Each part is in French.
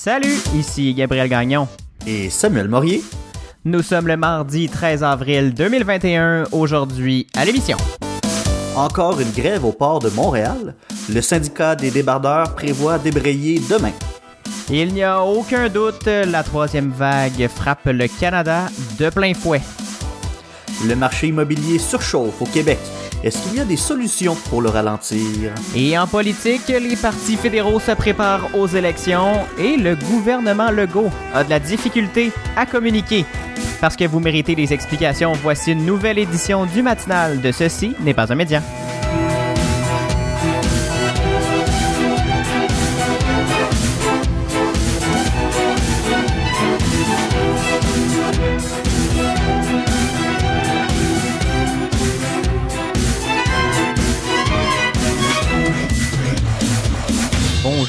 Salut, ici Gabriel Gagnon. Et Samuel Morier. Nous sommes le mardi 13 avril 2021, aujourd'hui à l'émission. Encore une grève au port de Montréal. Le syndicat des débardeurs prévoit débrayer demain. Il n'y a aucun doute, la troisième vague frappe le Canada de plein fouet. Le marché immobilier surchauffe au Québec. Est-ce qu'il y a des solutions pour le ralentir? Et en politique, les partis fédéraux se préparent aux élections et le gouvernement Legault a de la difficulté à communiquer. Parce que vous méritez des explications, voici une nouvelle édition du matinal de Ceci n'est pas un média.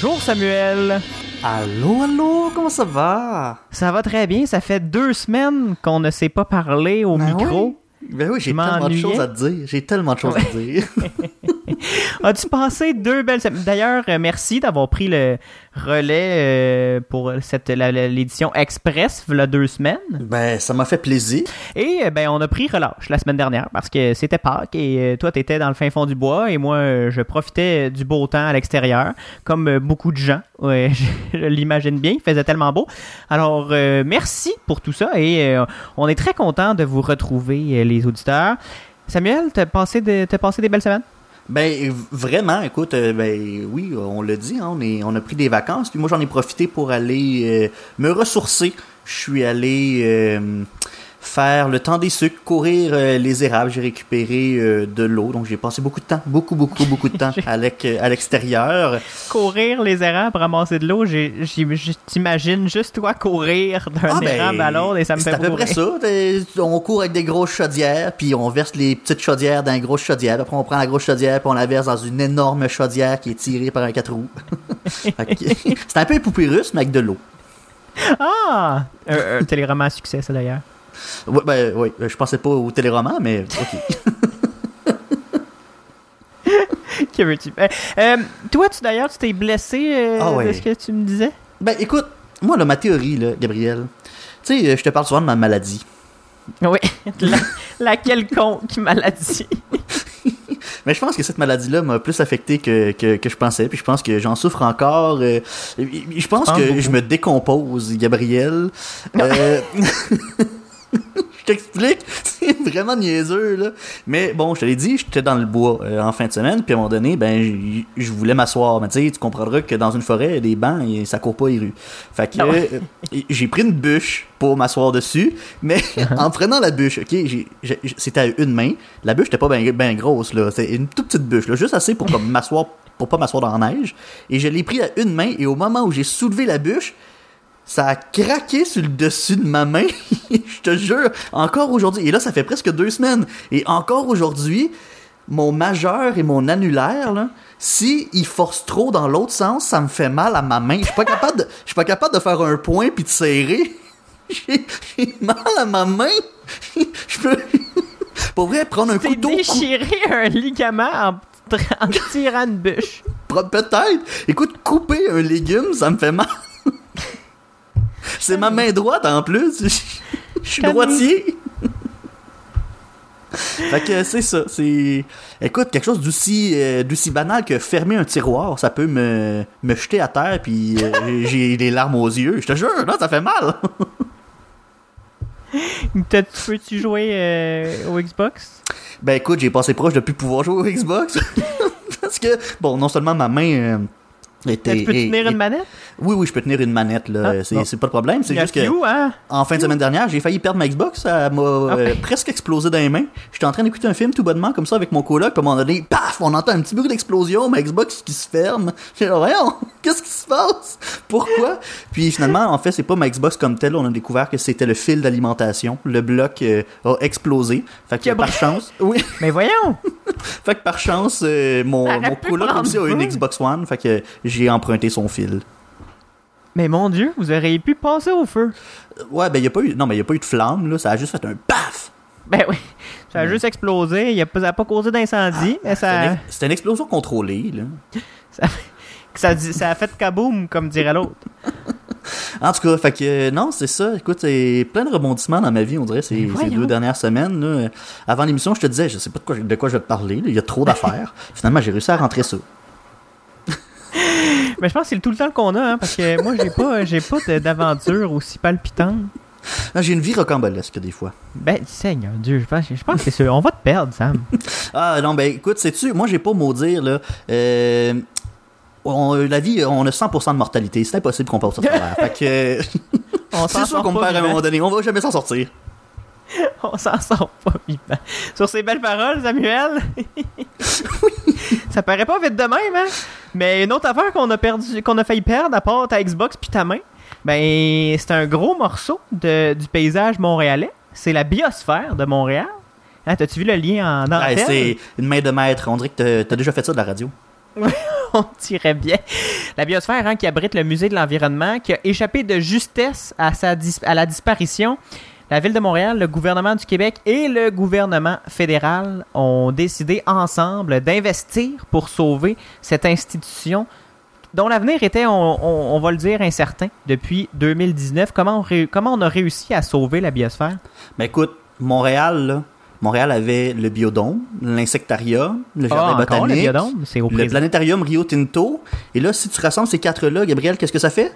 Bonjour Samuel. Allô, allô, comment ça va? Ça va très bien. Ça fait deux semaines qu'on ne s'est pas parlé au Ben micro. Ben oui, j'ai tellement de choses à te dire. J'ai tellement de choses à te dire. As-tu passé deux belles semaines? D'ailleurs, euh, merci d'avoir pris le relais euh, pour cette l'édition express, il deux semaines. ben, ça m'a fait plaisir. Et euh, ben on a pris relâche la semaine dernière parce que c'était Pâques et toi t'étais dans le fin fond du bois et moi je profitais du beau temps à l'extérieur comme beaucoup de gens. Ouais, je, l'imagine bien, il faisait tellement beau. Alors euh, merci pour tout ça et euh, on est très content de vous retrouver les auditeurs. Samuel, t'as passé, de- t'as passé des belles semaines? Ben, vraiment, écoute, euh, ben oui, on l'a dit, hein, on, est, on a pris des vacances. Puis moi, j'en ai profité pour aller euh, me ressourcer. Je suis allé euh, faire le temps des sucres, courir euh, les érables. J'ai récupéré euh, de l'eau. Donc, j'ai passé beaucoup de temps, beaucoup, beaucoup, beaucoup de temps à l'ex- à l'extérieur. courir les érables, ramasser de l'eau, t'imagine juste toi courir d'un Ah, ben, érable à l'autre et ça me c'est fait à peu près ça. On court avec des grosses chaudières, puis on verse les petites chaudières dans une grosse chaudière. Après, on prend la grosse chaudière, puis on la verse dans une énorme chaudière qui est tirée par un quatre roues. C'est un peu un poupée russe, mais avec de l'eau. Ah! Un, un téléroman à succès, ça d'ailleurs. Ouais, ben, oui, je pensais pas au téléroman, mais ok. Que veux-tu? Euh, euh, toi, tu d'ailleurs, tu t'es blessé euh, Ah ouais. de ce que tu me disais? Ben, écoute, moi, là, ma théorie, là, Gabriel, tu sais, je te parle souvent de ma maladie. Oui. La, la quelconque maladie. Mais je pense que cette maladie-là m'a plus affecté que, que, que je pensais, puis je pense que j'en souffre encore. euh, je pense que beaucoup. je me décompose, Gabriel. Euh, je t'explique, c'est vraiment niaiseux, là. Mais bon, je te l'ai dit, j'étais dans le bois euh, en fin de semaine, puis à un moment donné, ben, je voulais m'asseoir. Mais tu sais, tu comprendras que dans une forêt, des bancs, et ça court pas les rues. Fait que Ah euh, j'ai pris une bûche pour m'asseoir dessus, mais en prenant la bûche, ok, c'était à une main. La bûche n'était pas bien grosse, là. C'est une toute petite bûche, là, juste assez pour comme m'asseoir, pour pas m'asseoir dans la neige. Et je l'ai pris à une main, et au moment où j'ai soulevé la bûche, ça a craqué sur le dessus de ma main. je te jure, encore aujourd'hui. Et là, ça fait presque deux semaines. Et encore aujourd'hui, mon majeur et mon annulaire, là, si il force trop dans l'autre sens, ça me fait mal à ma main. Je suis pas capable de, je suis pas capable de faire un point puis de serrer. J'ai mal à ma main. Je peux, pour vrai, prendre un T'es couteau. déchiré un ligament en, tirant une bûche. Peut-être. Écoute, couper un légume, ça me fait mal. C'est ma main droite en plus. Je suis droitier. fait que c'est ça. C'est. Écoute, quelque chose d'aussi euh, banal que fermer un tiroir, ça peut me, me jeter à terre puis euh, j'ai des larmes aux yeux. Je te jure, là, ça fait mal. Peux-tu jouer euh, au Xbox? Ben écoute, j'ai passé proche de plus pouvoir jouer au Xbox. Parce que, bon, non seulement ma main était. Tu peux tenir une manette? Oui, oui, je peux tenir une manette, là. Ah, c'est pas le problème. C'est juste que. Few, hein? En fin de semaine dernière, j'ai failli perdre ma Xbox. Ça m'a euh, ouais. presque explosé dans les mains. J'étais en train d'écouter un film tout bonnement, comme ça, avec mon coloc. Puis à un moment donné, paf, on entend un petit bruit d'explosion, ma Xbox qui se ferme. J'ai dit, voyons, qu'est-ce qui se passe? Pourquoi? Puis finalement, en fait, c'est pas ma Xbox comme telle. On a découvert que c'était le fil d'alimentation. Le bloc euh, a explosé. Fait que par chance, oui. Mais voyons! Fait que par chance, euh, mon, mon coloc aussi a une. Xbox One. Fait que j'ai emprunté son fil. Mais mon Dieu, vous auriez pu passer au feu. Ouais, ben, y a pas eu, non, mais y a pas eu de flamme, là. Ça a juste fait un paf! Ben oui. Ça a juste explosé. Il a ça a pas causé d'incendie, mais C'était ça, une, c'était une explosion contrôlée, là. ça, ça, a fait kaboom, comme dirait l'autre. En tout cas, fait que euh, non, c'est ça. Écoute, c'est plein de rebondissements dans ma vie, on dirait, ces, Ben ces deux dernières semaines. là. Avant l'émission, je te disais, je sais pas de quoi, de quoi je vais te parler. là. Il y a trop d'affaires. Finalement, j'ai réussi à rentrer ça. Mais je pense que c'est tout le temps qu'on a, hein, parce que moi, j'ai pas, j'ai pas d'aventure aussi palpitante. J'ai une vie rocambolesque des fois. Ben, Seigneur Dieu, je pense, je pense que c'est. On va te perdre, Sam. Ah non, ben écoute, sais-tu, moi j'ai pas maudire là. Euh, on- la vie, on a 100% de mortalité. C'est impossible qu'on passe au travers. fait que euh, c'est sûr qu'on pas perd à un moment donné. On va jamais s'en sortir. On s'en sort pas vivant. Sur ces belles paroles, Samuel. ça paraît pas vite de même, hein? Mais une autre affaire qu'on a perdu, qu'on a failli perdre, à part ta Xbox puis ta main, ben c'est un gros morceau de- du paysage montréalais. C'est la biosphère de Montréal. Hein, T'as-tu vu le lien en Ouais, dentelle? c'est une main de maître. On dirait que t'as- t'as déjà fait ça de la radio. on dirait bien. La biosphère hein, qui abrite le musée de l'environnement, qui a échappé de justesse à, sa dis- à la disparition. La ville de Montréal, le gouvernement du Québec et le gouvernement fédéral ont décidé ensemble d'investir pour sauver cette institution dont l'avenir était, on, on- on va le dire, incertain depuis 2019. Comment on, ré- comment on a réussi à sauver la biosphère? Ben écoute, Montréal, là, Montréal avait le biodôme, l'insectarium, le jardin Ah, encore le botanique, biodôme? C'est au le planétarium Rio Tinto. Et là, si tu rassembles ces quatre-là, Gabriel, qu'est-ce que ça fait?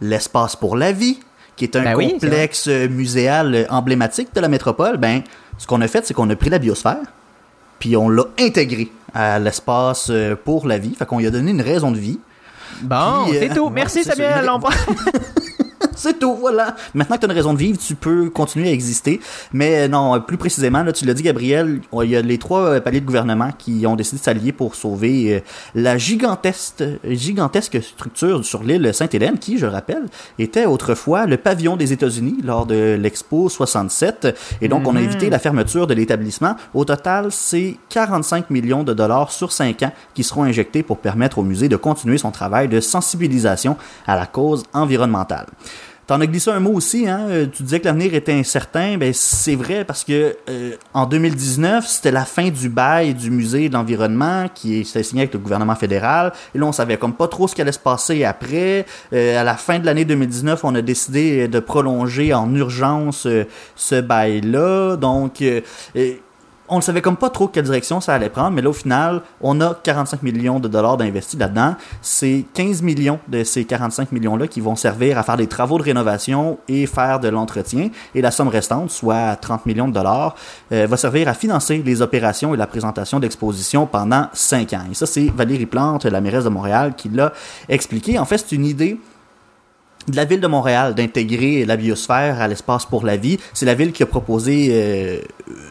L'espace pour la vie, qui est un Ben oui, complexe euh, muséal euh, emblématique de la métropole. Ben, ce qu'on a fait, c'est qu'on a pris la biosphère, puis on l'a intégré à l'espace euh, pour la vie. Fait qu'on lui a donné une raison de vie. Bon, euh, c'est tout. Merci. Samuel. C'est tout, voilà. Maintenant que tu as une raison de vivre, tu peux continuer à exister. Mais euh, non, plus précisément, là, tu l'as dit, Gabriel, il y a les trois euh, paliers de gouvernement qui ont décidé de s'allier pour sauver euh, la gigantesque, gigantesque structure sur l'île Sainte-Hélène, qui, je le rappelle, était autrefois le pavillon des États-Unis lors de l'Expo 67. Et donc, on a évité la fermeture de l'établissement. Au total, c'est 45 millions de dollars sur 5 ans qui seront injectés pour permettre au musée de continuer son travail de sensibilisation à la cause environnementale. T'en as glissé un mot aussi, hein? euh, Tu disais que l'avenir était incertain. Ben, c'est vrai parce que euh, en 2019, c'était la fin du bail du musée de l'environnement qui s'est signé avec le gouvernement fédéral. Et là, on savait comme pas trop ce qui allait se passer après. Euh, à la fin de l'année 2019, on a décidé de prolonger en urgence ce bail-là. Donc, on ne savait comme pas trop quelle direction ça allait prendre, mais là, au final, on a 45 millions de dollars d'investis là-dedans. C'est 15 millions de ces 45 millions-là qui vont servir à faire des travaux de rénovation et faire de l'entretien. Et la somme restante, soit 30 millions de dollars, euh, va servir à financer les opérations et la présentation d'expositions pendant 5 ans. Et ça, c'est Valérie Plante, la mairesse de Montréal, qui l'a expliqué. En fait, c'est une idée de la ville de Montréal d'intégrer la biosphère à l'espace pour la vie. C'est la ville qui a proposé euh,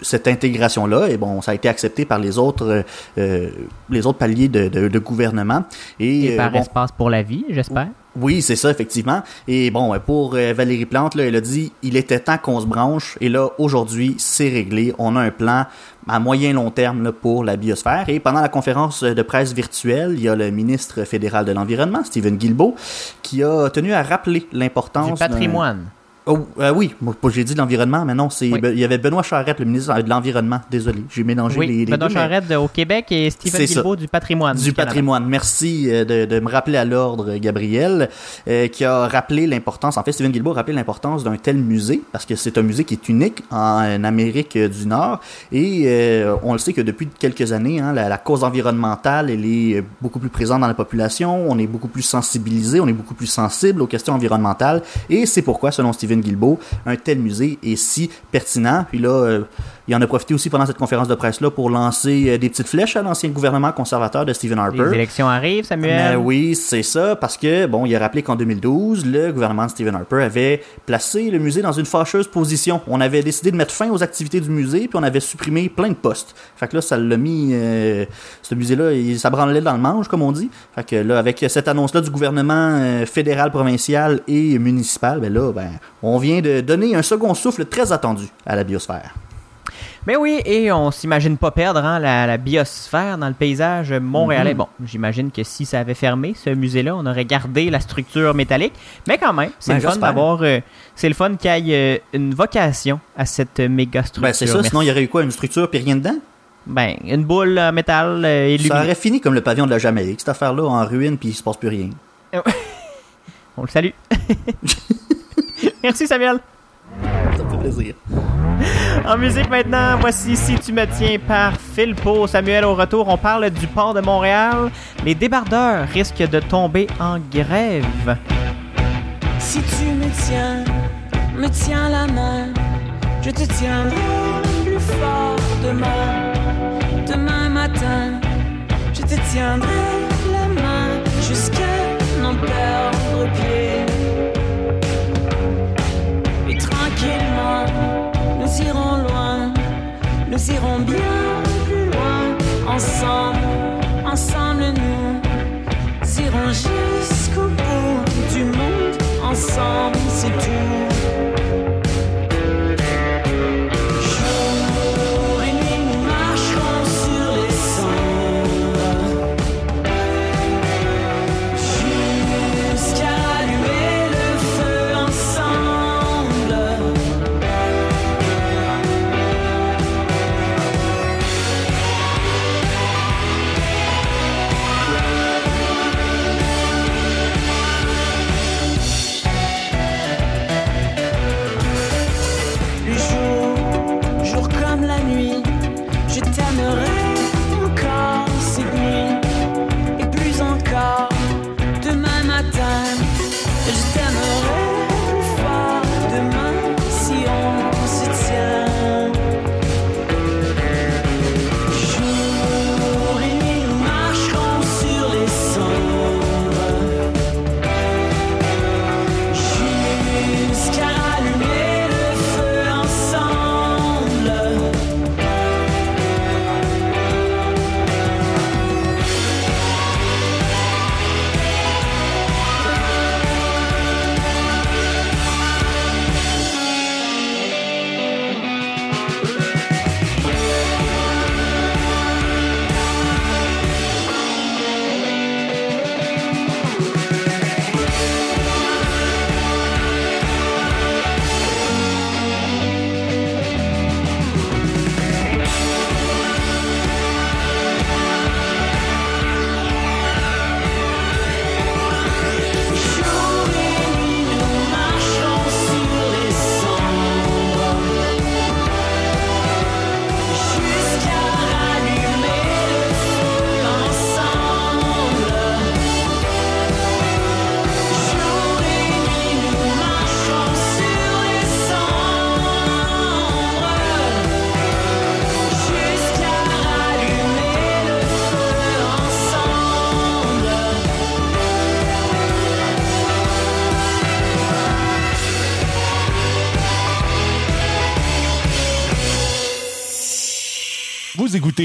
cette intégration-là et bon, ça a été accepté par les autres, euh, euh, les autres paliers de, de- de gouvernement. Et, Et euh, par bon, espace pour la vie, j'espère. Oui, c'est ça, effectivement. Et bon, pour euh, Valérie Plante, là, elle a dit il était temps qu'on se branche. Et là, aujourd'hui, c'est réglé. On a un plan à moyen long terme là, pour la biosphère. Et pendant la conférence de presse virtuelle, il y a le ministre fédéral de l'Environnement, Stephen Guilbeault, qui a tenu à rappeler l'importance Du patrimoine. Oh, euh, oui, moi, j'ai dit l'environnement, mais non, c'est Oui. il y avait Benoît Charette, le ministre de l'Environnement. Désolé, j'ai mélangé Oui, les, les Benoît deux, Charette au Québec et Stephen. Guilbeault du patrimoine. du patrimoine. Merci euh, de, de me rappeler à l'ordre, Gabriel, euh, qui a rappelé l'importance, en fait, Steven Guilbeault a rappelé l'importance d'un tel musée, parce que c'est un musée qui est unique en Amérique du Nord, et euh, on le sait que depuis quelques années, hein, la, la cause environnementale, elle est beaucoup plus présente dans la population, on est beaucoup plus sensibilisé, on est beaucoup plus sensible aux questions environnementales, et c'est pourquoi, selon Guilbeault, un tel musée est si pertinent. Puis là, euh, il en a profité aussi pendant cette conférence de presse-là pour lancer euh, des petites flèches à l'ancien gouvernement conservateur de Stephen Harper. Les élections arrivent, Samuel. Ben oui, c'est ça, parce que, bon, il a rappelé qu'en 2012, le gouvernement de Stephen Harper avait placé le musée dans une fâcheuse position. On avait décidé de mettre fin aux activités du musée, puis on avait supprimé plein de postes. Fait que là, ça l'a mis, euh, ce musée-là, ça branlait dans le manche, comme on dit. Fait que là, avec cette annonce-là du gouvernement euh, fédéral, provincial et municipal, ben là, ben, on vient de donner un second souffle très attendu à la biosphère. Mais oui, et on s'imagine pas perdre hein, la, la biosphère dans le paysage montréalais. Mhm. Bon, j'imagine que si ça avait fermé, ce musée-là, on aurait gardé la structure métallique. Mais quand même, c'est Ben, le fun d'avoir... euh, c'est le fun qu'il y ait euh, une vocation à cette méga structure. Ben, c'est ça, sinon il y aurait eu quoi, une structure puis rien dedans? Ben, une boule en métal euh, Ça illuminée. aurait fini comme le pavillon de la Jamaïque, cette affaire-là, en ruine puis il se passe plus rien. On le salue. Merci Samuel. Plaisir. En musique maintenant, voici Si tu me tiens par Philpo. Samuel, au retour, on parle du port de Montréal. Les débardeurs risquent de tomber en grève. Si tu me tiens, me tiens la main, je te tiendrai plus fort demain. Demain matin, je te tiendrai la main jusqu'à n'en perdre pied. Nous irons loin, nous irons bien plus loin. Ensemble, ensemble nous irons jusqu'au bout du monde. Ensemble, c'est tout.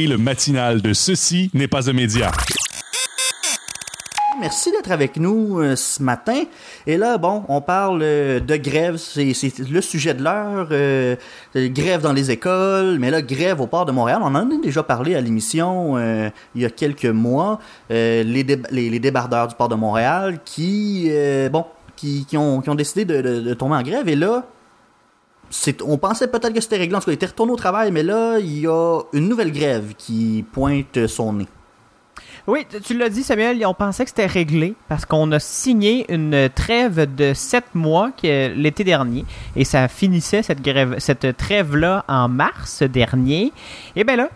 Le matinal de Ceci n'est pas un média. Merci d'être avec nous euh, ce matin. Et là, bon, on parle euh, de grève, c'est le sujet de l'heure. euh, grève dans les écoles, mais là, grève au port de Montréal. On en a déjà parlé à l'émission il y a quelques mois. Les, déb- les, les débardeurs du port de Montréal qui, bon, qui, ont, décidé de, de- tomber en grève. Et là, on pensait peut-être que c'était réglé. En tout cas, ils étaient retournés au travail, mais là, il y a une nouvelle grève qui pointe son nez. Oui, tu- l'as dit, Samuel, on pensait que c'était réglé parce qu'on a signé une trêve de sept mois l'été dernier et ça finissait cette grève, cette trêve-là en mars dernier. Et bien là,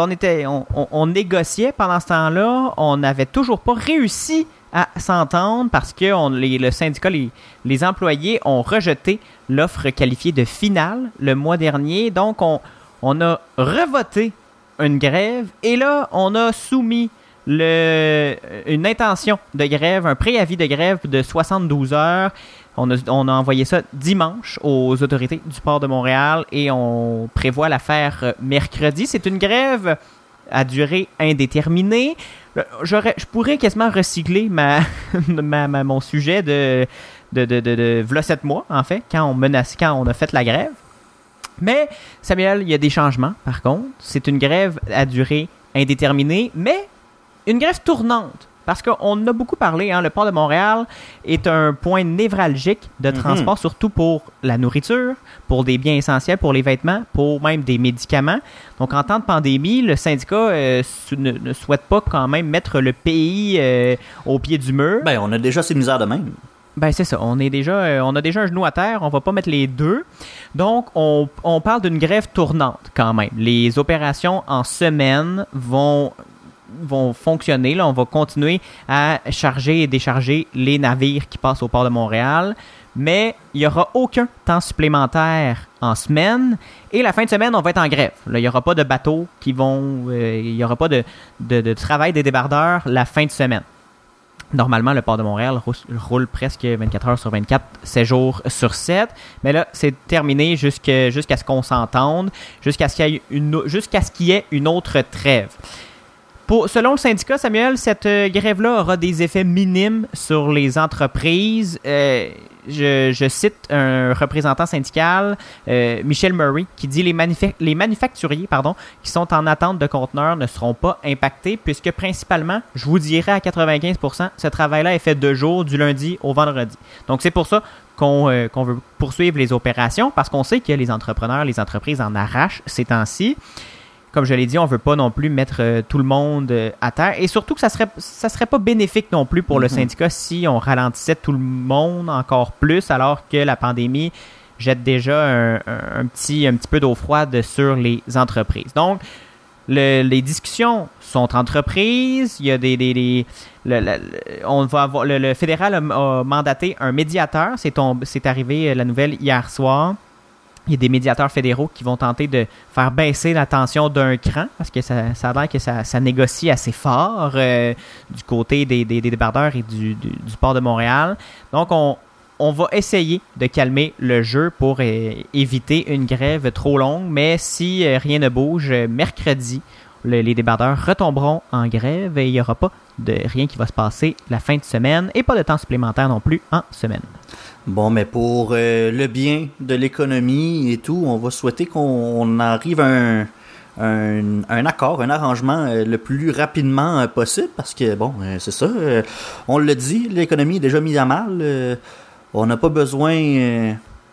on, était, on négociait pendant ce temps-là, on n'avait toujours pas réussi à s'entendre parce que on- les- le syndicat, les, les employés ont rejeté l'offre qualifiée de finale le mois dernier. Donc, on, on a revoté une grève et là, on a soumis le, une intention de grève, un préavis de grève de 72 heures. On a, on a envoyé ça dimanche aux autorités du port de Montréal et on prévoit la faire mercredi. C'est une grève à durée indéterminée. Euh, J'aurais, je pourrais quasiment recycler ma, ma- ma- mon sujet de, de, de, de, de v'là sept mois, en fait, quand on, menace, quand on a fait la grève. Mais, Samuel, il y a des changements, par contre. C'est une grève à durée indéterminée, mais une grève tournante. Parce qu'on en a beaucoup parlé, hein, le port de Montréal est un point névralgique de transport, surtout pour la nourriture, pour des biens essentiels, pour les vêtements, pour même des médicaments. Donc en temps de pandémie, le syndicat euh, ne souhaite pas quand même mettre le pays euh, au pied du mur. Ben, on a déjà ces misères de même. Ben c'est ça, on est déjà, euh, on a déjà un genou à terre, on va pas mettre les deux. Donc on, on parle d'une grève tournante quand même. Les opérations en semaine vont vont fonctionner. Là, on va continuer à charger et décharger les navires qui passent au port de Montréal. Mais il n'y aura aucun temps supplémentaire en semaine. Et la fin de semaine, on va être en grève. Il n'y aura pas de bateaux qui vont. euh, il n'y aura pas de, de, travail des débardeurs la fin de semaine. Normalement, le port de Montréal roule, presque 24 heures sur 24, 7 jours sur 7. Mais là, c'est terminé jusqu'à ce qu'on s'entende, jusqu'à ce qu'il y ait une autre trêve. Pour, selon le syndicat, Samuel, cette euh, grève-là aura des effets minimes sur les entreprises. Euh, je, cite un représentant syndical, euh, Michel Murray, qui dit les, les manufacturiers pardon, qui sont en attente de conteneurs ne seront pas impactés puisque principalement, je vous dirais à 95%, ce travail-là est fait deux jours, du lundi au vendredi. Donc c'est pour ça qu'on qu'on veut poursuivre les opérations parce qu'on sait que les entrepreneurs, les entreprises en arrachent ces temps-ci comme je l'ai dit, on veut pas non plus mettre euh, tout le monde euh, à terre. Et surtout que ça serait, ça serait pas bénéfique non plus pour le syndicat si on ralentissait tout le monde encore plus, alors que la pandémie jette déjà un, petit, un petit peu d'eau froide sur les entreprises. Donc, le- les discussions sont entreprises. Il y a des, des- des- le, on va avoir, le, fédéral a, a mandaté un médiateur. C'est arrivé euh, la nouvelle hier soir. Il y a des médiateurs fédéraux qui vont tenter de faire baisser la tension d'un cran parce que ça, ça a l'air que ça, négocie assez fort euh, du côté des, des, débardeurs et du, du, port de Montréal. Donc, on, on va essayer de calmer le jeu pour éviter une grève trop longue. Mais si euh, rien ne bouge, mercredi, le- les débardeurs retomberont en grève et il n'y aura pas de rien qui va se passer la fin de semaine et pas de temps supplémentaire non plus en semaine. Bon, mais pour euh, le bien de l'économie et tout, on va souhaiter qu'on on arrive à un, un, accord, un arrangement euh, le plus rapidement euh, possible parce que, bon, c'est ça, on le dit, l'économie est déjà mise à mal. on n'a pas besoin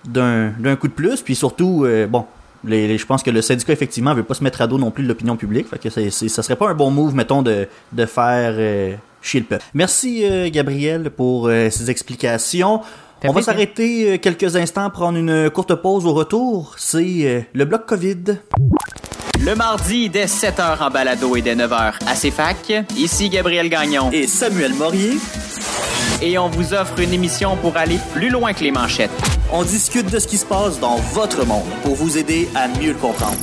d'un coup de plus, puis surtout, bon, les, je pense que le syndicat, effectivement, veut pas se mettre à dos non plus de l'opinion publique. Fait que ça serait pas un bon move, mettons, de, de faire chier le peuple. Merci, Gabriel, pour ces explications. On va s'arrêter euh, quelques instants, prendre une courte pause au retour. C'est euh, le bloc COVID. Le mardi, dès 7h en balado et dès 9h à CFAC, ici Gabriel Gagnon. Et Samuel Morier. Et on vous offre une émission pour aller plus loin que les manchettes. On discute de ce qui se passe dans votre monde pour vous aider à mieux le comprendre.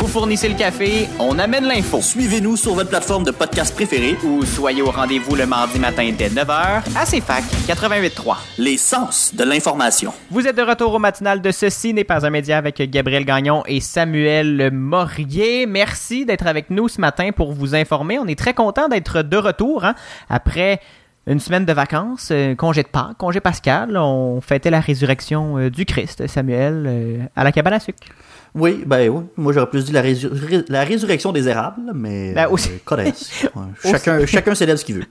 Vous fournissez le café, on amène l'info. Suivez-nous sur votre plateforme de podcast préférée Ou soyez au rendez-vous le mardi matin dès 9h à CFAC 88.3. Les sens de l'information. Vous êtes de retour au matinal de Ceci n'est pas un média avec Gabriel Gagnon et Samuel Morier. Merci d'être avec nous ce matin pour vous informer. On est très content d'être de retour hein, après une semaine de vacances, euh, congé de Pâques, congé pascal. On fêtait la résurrection euh, du Christ, Samuel, euh, à la cabane à sucre. Oui, ben oui. Moi, j'aurais plus dit la, résur- ré- la résurrection des érables, mais. Ben, aussi. Ouais, chacun, chacun célèbre ce qu'il veut.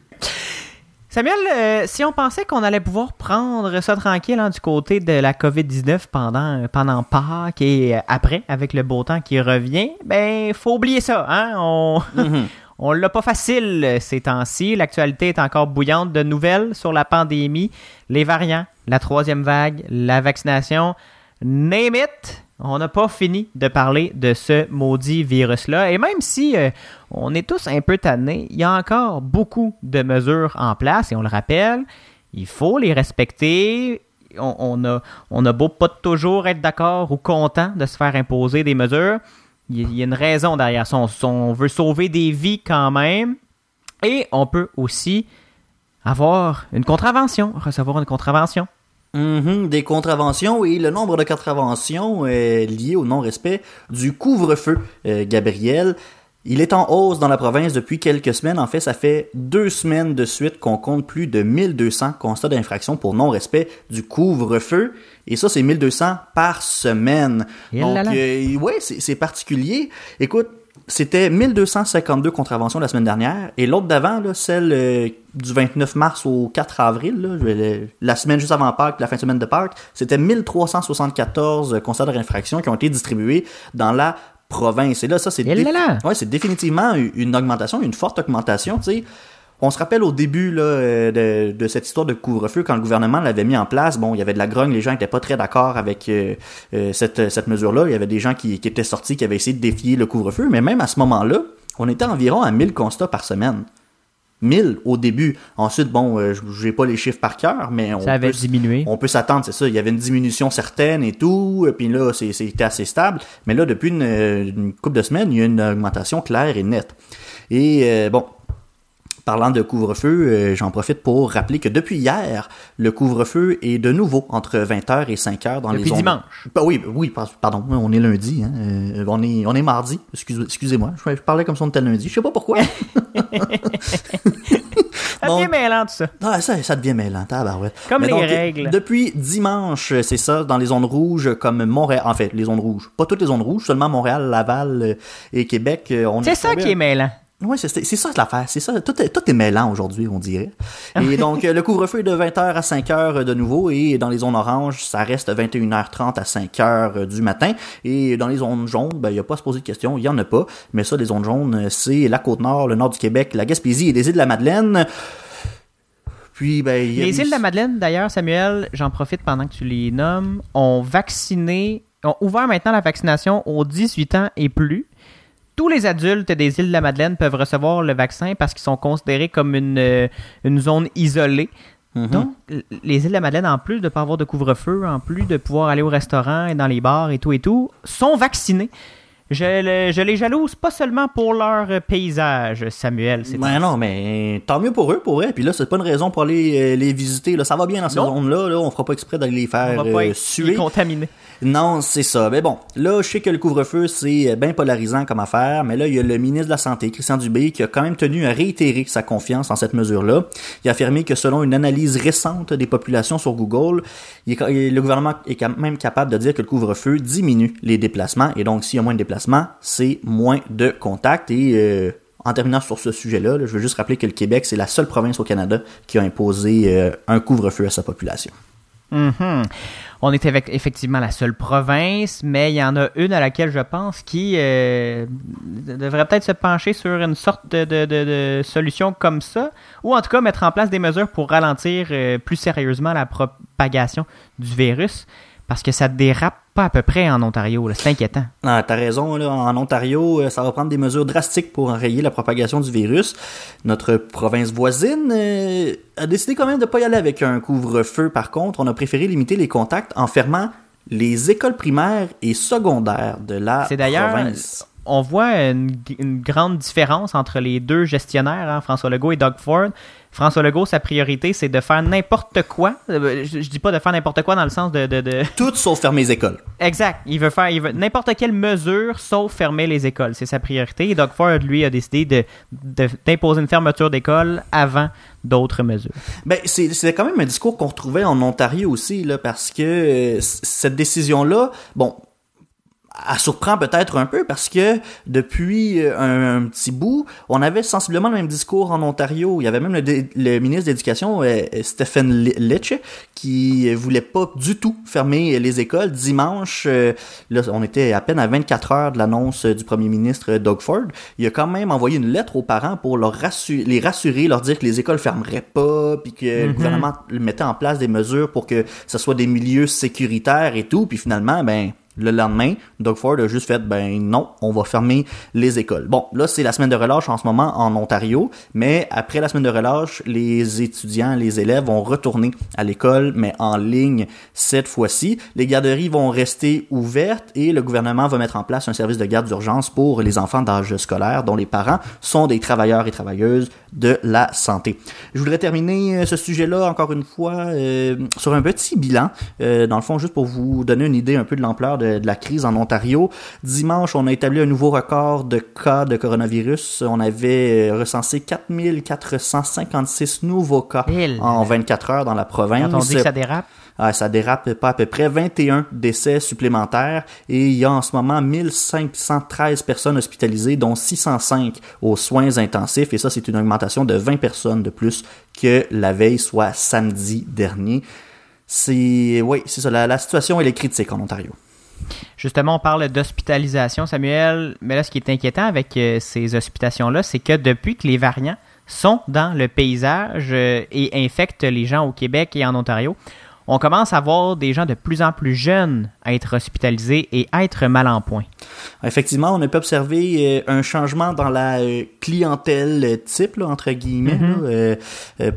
Samuel, euh, si on pensait qu'on allait pouvoir prendre ça tranquille hein, du côté de la COVID-19 pendant, pendant Pâques et euh, après, avec le beau temps qui revient, ben, faut oublier ça. Hein? On, on l'a pas facile euh, ces temps-ci. L'actualité est encore bouillante de nouvelles sur la pandémie, les variants, la troisième vague, la vaccination. Name it! On n'a pas fini de parler de ce maudit virus-là. Et même si euh, on est tous un peu tannés, il y a encore beaucoup de mesures en place. Et on le rappelle, il faut les respecter. On, on on a beau pas toujours être d'accord ou content de se faire imposer des mesures. Il y a- une raison derrière ça. On, veut sauver des vies quand même. Et on peut aussi avoir une contravention, recevoir une contravention. Mhm, des contraventions et le nombre de contraventions euh, liées au non-respect du couvre-feu, euh, Gabriel. Il est en hausse dans la province depuis quelques semaines. En fait, ça fait deux semaines de suite qu'on compte plus de 1200 constats d'infraction pour non-respect du couvre-feu. Et ça, c'est 1200 par semaine. Et Donc, euh, ouais, c'est particulier. Écoute, c'était 1252 contraventions la semaine dernière. Et l'autre d'avant, celle euh, du 29 mars au 4 avril, là, la semaine juste avant Pâques, la fin de semaine de Pâques, c'était 1374 constats d'infraction qui ont été distribués dans la province. Et là, ça, c'est ouais, définitivement une augmentation, une forte augmentation, tu sais. on se rappelle au début là, euh, de, de cette histoire de couvre-feu, quand le gouvernement l'avait mis en place, bon, il y avait de la grogne, les gens étaient pas très d'accord avec euh, euh, cette, cette mesure-là. Il y avait des gens qui, qui étaient sortis, qui avaient essayé de défier le couvre-feu, mais même à ce moment-là, on était environ à 1000 constats par semaine. 1000 au début. Ensuite, bon, euh, j'ai pas les chiffres par cœur, mais on Ça avait peut, diminué. on peut s'attendre, c'est ça. Il y avait une diminution certaine et tout, et puis là, c'est- c'était assez stable. Mais là, depuis une, une couple de semaines, il y a une augmentation claire et nette. Et euh, bon, parlant de couvre-feu, euh, j'en profite pour rappeler que depuis hier, le couvre-feu est de nouveau entre 20h et 5h dans Depuis les zones... dimanche. Bah oui, oui, par- pardon, on est lundi, hein, euh, on est on est mardi. Excuse- Excusez-moi, je, parlais comme si on était lundi. Je sais pas pourquoi. Ça devient mêlant tout ça. Ah, ça, ça devient mêlant, tabarouette. Comme Mais les donc, règles. Depuis dimanche, c'est ça, dans les zones rouges comme Montréal, en fait, les zones rouges. Pas toutes les zones rouges, seulement Montréal, Laval euh, et Québec. C'est ça qui est mêlant. Oui, c'est c'est ça l'affaire. C'est ça. Tout est, tout est mêlant aujourd'hui, on dirait. Et donc, euh, le couvre-feu est de 20h à 5h de nouveau. Et dans les zones oranges, ça reste 21h30 à 5h du matin. Et dans les zones jaunes, ben, il n'y a pas à se poser de questions. Il n'y en a pas. Mais ça, les zones jaunes, euh, c'est la Côte-Nord, le nord du Québec, la Gaspésie et les îles de la Madeleine. Puis, ben, y a Les îles de la Madeleine, d'ailleurs, Samuel, j'en profite pendant que tu les nommes, ont vacciné, ont ouvert maintenant la vaccination aux 18 ans et plus. Tous les adultes des îles de la Madeleine peuvent recevoir le vaccin parce qu'ils sont considérés comme une, euh, une zone isolée. Mhm. Donc, les îles de la Madeleine, en plus de ne pas avoir de couvre-feu, en plus de pouvoir aller au restaurant et dans les bars et tout et tout, sont vaccinés. Je, le- je les jalouse pas seulement pour leur euh, paysage, Samuel. c'est Ben non, mais tant mieux pour eux, pour vrai. Puis là, c'est pas une raison pour aller euh, les visiter. Là. Ça va bien dans ces zones-là. Là. On fera pas exprès d'aller les On faire va pas euh, suer. contaminé. Non, c'est ça. Mais bon, là, je sais que le couvre-feu, c'est bien polarisant comme affaire, mais là, il y a le ministre de la Santé, Christian Dubé, qui a quand même tenu à réitérer sa confiance en cette mesure-là. Il a affirmé que selon une analyse récente des populations sur Google, il est- le gouvernement est quand même capable de dire que le couvre-feu diminue les déplacements, et donc s'il y a moins de déplacements, c'est moins de contacts, et... euh, en terminant sur ce sujet-là, là, je veux juste rappeler que le Québec, c'est la seule province au Canada qui a imposé euh, un couvre-feu à sa population. Mhm. On est effectivement la seule province, mais il y en a une à laquelle je pense qui euh, devrait peut-être se pencher sur une sorte de, solution comme ça, ou en tout cas mettre en place des mesures pour ralentir plus sérieusement la propagation du virus, parce que ça dérape pas à peu près en Ontario. C'est inquiétant. Ah, t'as raison, là, en Ontario, euh, ça va prendre des mesures drastiques pour enrayer la propagation du virus. Notre province voisine euh, a décidé quand même de pas y aller avec un couvre-feu. Par contre, on a préféré limiter les contacts en fermant les écoles primaires et secondaires de la C'est d'ailleurs, province. On voit une, une grande différence entre les deux gestionnaires, hein, François Legault et Doug Ford. François Legault, sa priorité, c'est de faire n'importe quoi. Euh, Je, je dis pas de faire n'importe quoi dans le sens de, de, de- Toutes sauf fermer les écoles. Exact. Il veut faire il veut n'importe quelle mesure sauf fermer les écoles. C'est sa priorité. Et Doug Ford, lui, a décidé de- d'imposer une fermeture d'école avant d'autres mesures. Ben, c'est c'est quand même un discours qu'on retrouvait en Ontario aussi, là, parce que euh, cette décision-là, bon, elle surprend peut-être un peu parce que depuis euh, un, un petit bout, on avait sensiblement le même discours en Ontario. Il y avait même le, le ministre de l'Éducation, euh, Stephen Li- Litch, qui euh, voulait pas du tout fermer les écoles. Dimanche, euh, là, on était à peine à 24 heures de l'annonce euh, du premier ministre euh, Doug Ford. Il a quand même envoyé une lettre aux parents pour leur rassurer, les rassurer, leur dire que les écoles fermeraient pas, puis que le gouvernement mettait en place des mesures pour que ce soit des milieux sécuritaires et tout. Puis finalement, ben le lendemain, Doug Ford a juste fait, ben non, on va fermer les écoles. Bon, là, c'est la semaine de relâche en ce moment en Ontario, mais après la semaine de relâche, les étudiants, les élèves vont retourner à l'école, mais en ligne cette fois-ci. Les garderies vont rester ouvertes et le gouvernement va mettre en place un service de garde d'urgence pour les enfants d'âge scolaire dont les parents sont des travailleurs et travailleuses de la santé. Je voudrais terminer euh, ce sujet-là encore une fois euh, sur un petit bilan, euh, dans le fond juste pour vous donner une idée un peu de l'ampleur de, de la crise en Ontario. Dimanche, on a établi un nouveau record de cas de coronavirus. On avait euh, recensé 4456 nouveaux cas en 24 heures dans la province. Quand on dit que ça dérape, Ah, ça dérape pas à peu près 21 décès supplémentaires et il y a en ce moment 1513 personnes hospitalisées dont 605 aux soins intensifs et ça c'est une augmentation de 20 personnes de plus que la veille soit samedi dernier. C'est oui, c'est ça la, la situation elle est critique en Ontario. Justement, on parle d'hospitalisation, Samuel, mais là, ce qui est inquiétant avec euh, ces hospitalisations-là, c'est que depuis que les variants sont dans le paysage euh, et infectent les gens au Québec et en Ontario, on commence à voir des gens de plus en plus jeunes être hospitalisés et être mal en point. Effectivement, on a pu observer euh, un changement dans la euh, clientèle type, là, entre guillemets, Mhm. là, euh,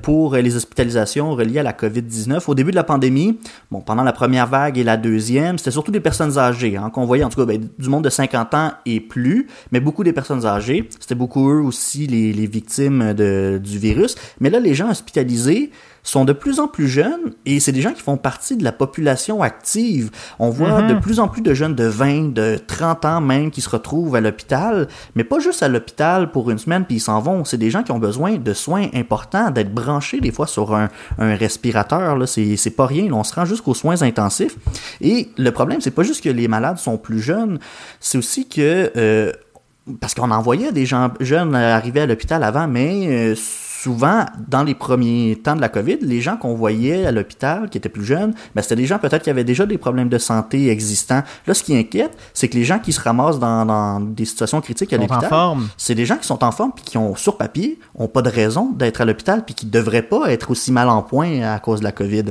pour les hospitalisations reliées à la COVID-19. Au début de la pandémie, bon, pendant la première vague et la deuxième, c'était surtout des personnes âgées hein, qu'on voyait, en tout cas, ben, du monde de 50 ans et plus, mais beaucoup des personnes âgées. C'était beaucoup eux aussi les, les victimes de, du virus. Mais là, les gens hospitalisés sont de plus en plus jeunes et c'est des gens qui font partie de la population active. On voit Mhm. de plus en plus de jeunes de 20, de 30 ans même qui se retrouvent à l'hôpital, mais pas juste à l'hôpital pour une semaine puis ils s'en vont. C'est des gens qui ont besoin de soins importants, d'être branchés des fois sur un, un respirateur. Là, c'est c'est pas rien. Là, on se rend jusqu'aux soins intensifs. Et le problème, c'est pas juste que les malades sont plus jeunes, c'est aussi que euh, parce qu'on envoyait des gens jeunes arriver à l'hôpital avant, mais euh, souvent, dans les premiers temps de la COVID, les gens qu'on voyait à l'hôpital, qui étaient plus jeunes, ben, c'était des gens peut-être qui avaient déjà des problèmes de santé existants. Là, ce qui inquiète, c'est que les gens qui se ramassent dans, dans des situations critiques à l'hôpital, c'est des gens qui sont en forme puis qui ont, sur papier, ont pas de raison d'être à l'hôpital puis qui devraient pas être aussi mal en point à cause de la COVID.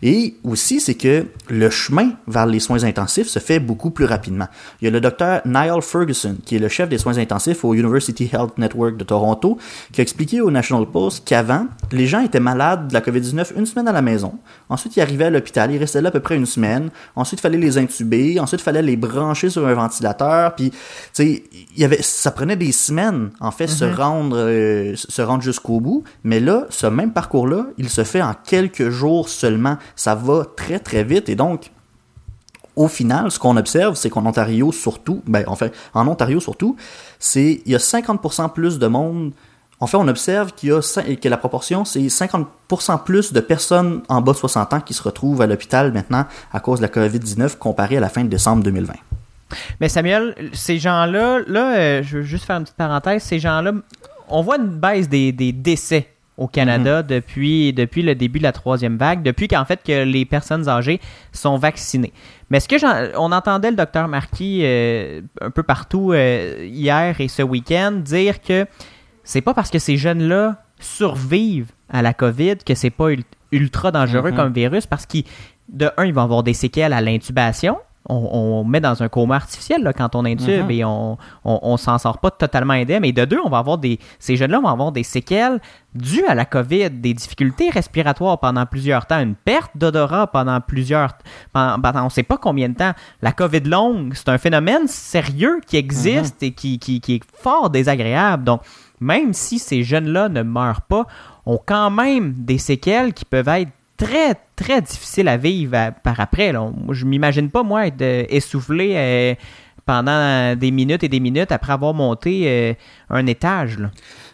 Et aussi, c'est que le chemin vers les soins intensifs se fait beaucoup plus rapidement. Il y a le docteur Niall Ferguson, qui est le chef des soins intensifs au University Health Network de Toronto, qui a expliqué au National Qu'avant, les gens étaient malades de la COVID-19 une semaine à la maison. Ensuite, ils arrivaient à l'hôpital, ils restaient là à peu près une semaine. Ensuite, il fallait les intuber. Ensuite, il fallait les brancher sur un ventilateur. Puis, tu sais, y avait, ça prenait des semaines, en fait, se rendre, euh, se rendre jusqu'au bout. Mais là, ce même parcours-là, il se fait en quelques jours seulement. Ça va très, très vite. Et donc, au final, ce qu'on observe, c'est qu'en Ontario surtout, ben, en fait, en Ontario surtout, c'est, il y a 50% plus de monde. En fait, on observe qu'il y a, cin- que la proportion, c'est 50% plus de personnes en bas de 60 ans qui se retrouvent à l'hôpital maintenant à cause de la COVID-19 comparé à la fin de décembre 2020. Mais Samuel, ces gens-là, là, euh, je veux juste faire une petite parenthèse, ces gens-là, on voit une baisse des, des décès au Canada Mhm. depuis, depuis le début de la troisième vague, depuis qu'en fait que les personnes âgées sont vaccinées. Mais ce que j'en- on entendait le docteur Marquis euh, un peu partout euh, hier et ce week-end dire que c'est pas parce que ces jeunes-là survivent à la COVID que c'est pas ul- ultra dangereux Mhm. comme virus parce qu'ils de un, ils vont avoir des séquelles à l'intubation. On, on met dans un coma artificiel là, quand on intube Mhm. et on, on, on s'en sort pas totalement indemne. Et de deux, on va avoir des ces jeunes-là vont avoir des séquelles dues à la COVID, des difficultés respiratoires pendant plusieurs temps, une perte d'odorat pendant plusieurs pendant, pendant on sait pas combien de temps. La COVID longue, c'est un phénomène sérieux qui existe et qui, qui, qui est fort désagréable. Donc, même si ces jeunes-là ne meurent pas, ont quand même des séquelles qui peuvent être très, très difficiles à vivre à- par après. Là. Je m'imagine pas, moi, être euh, essoufflé euh, pendant des minutes et des minutes après avoir monté euh, un étage.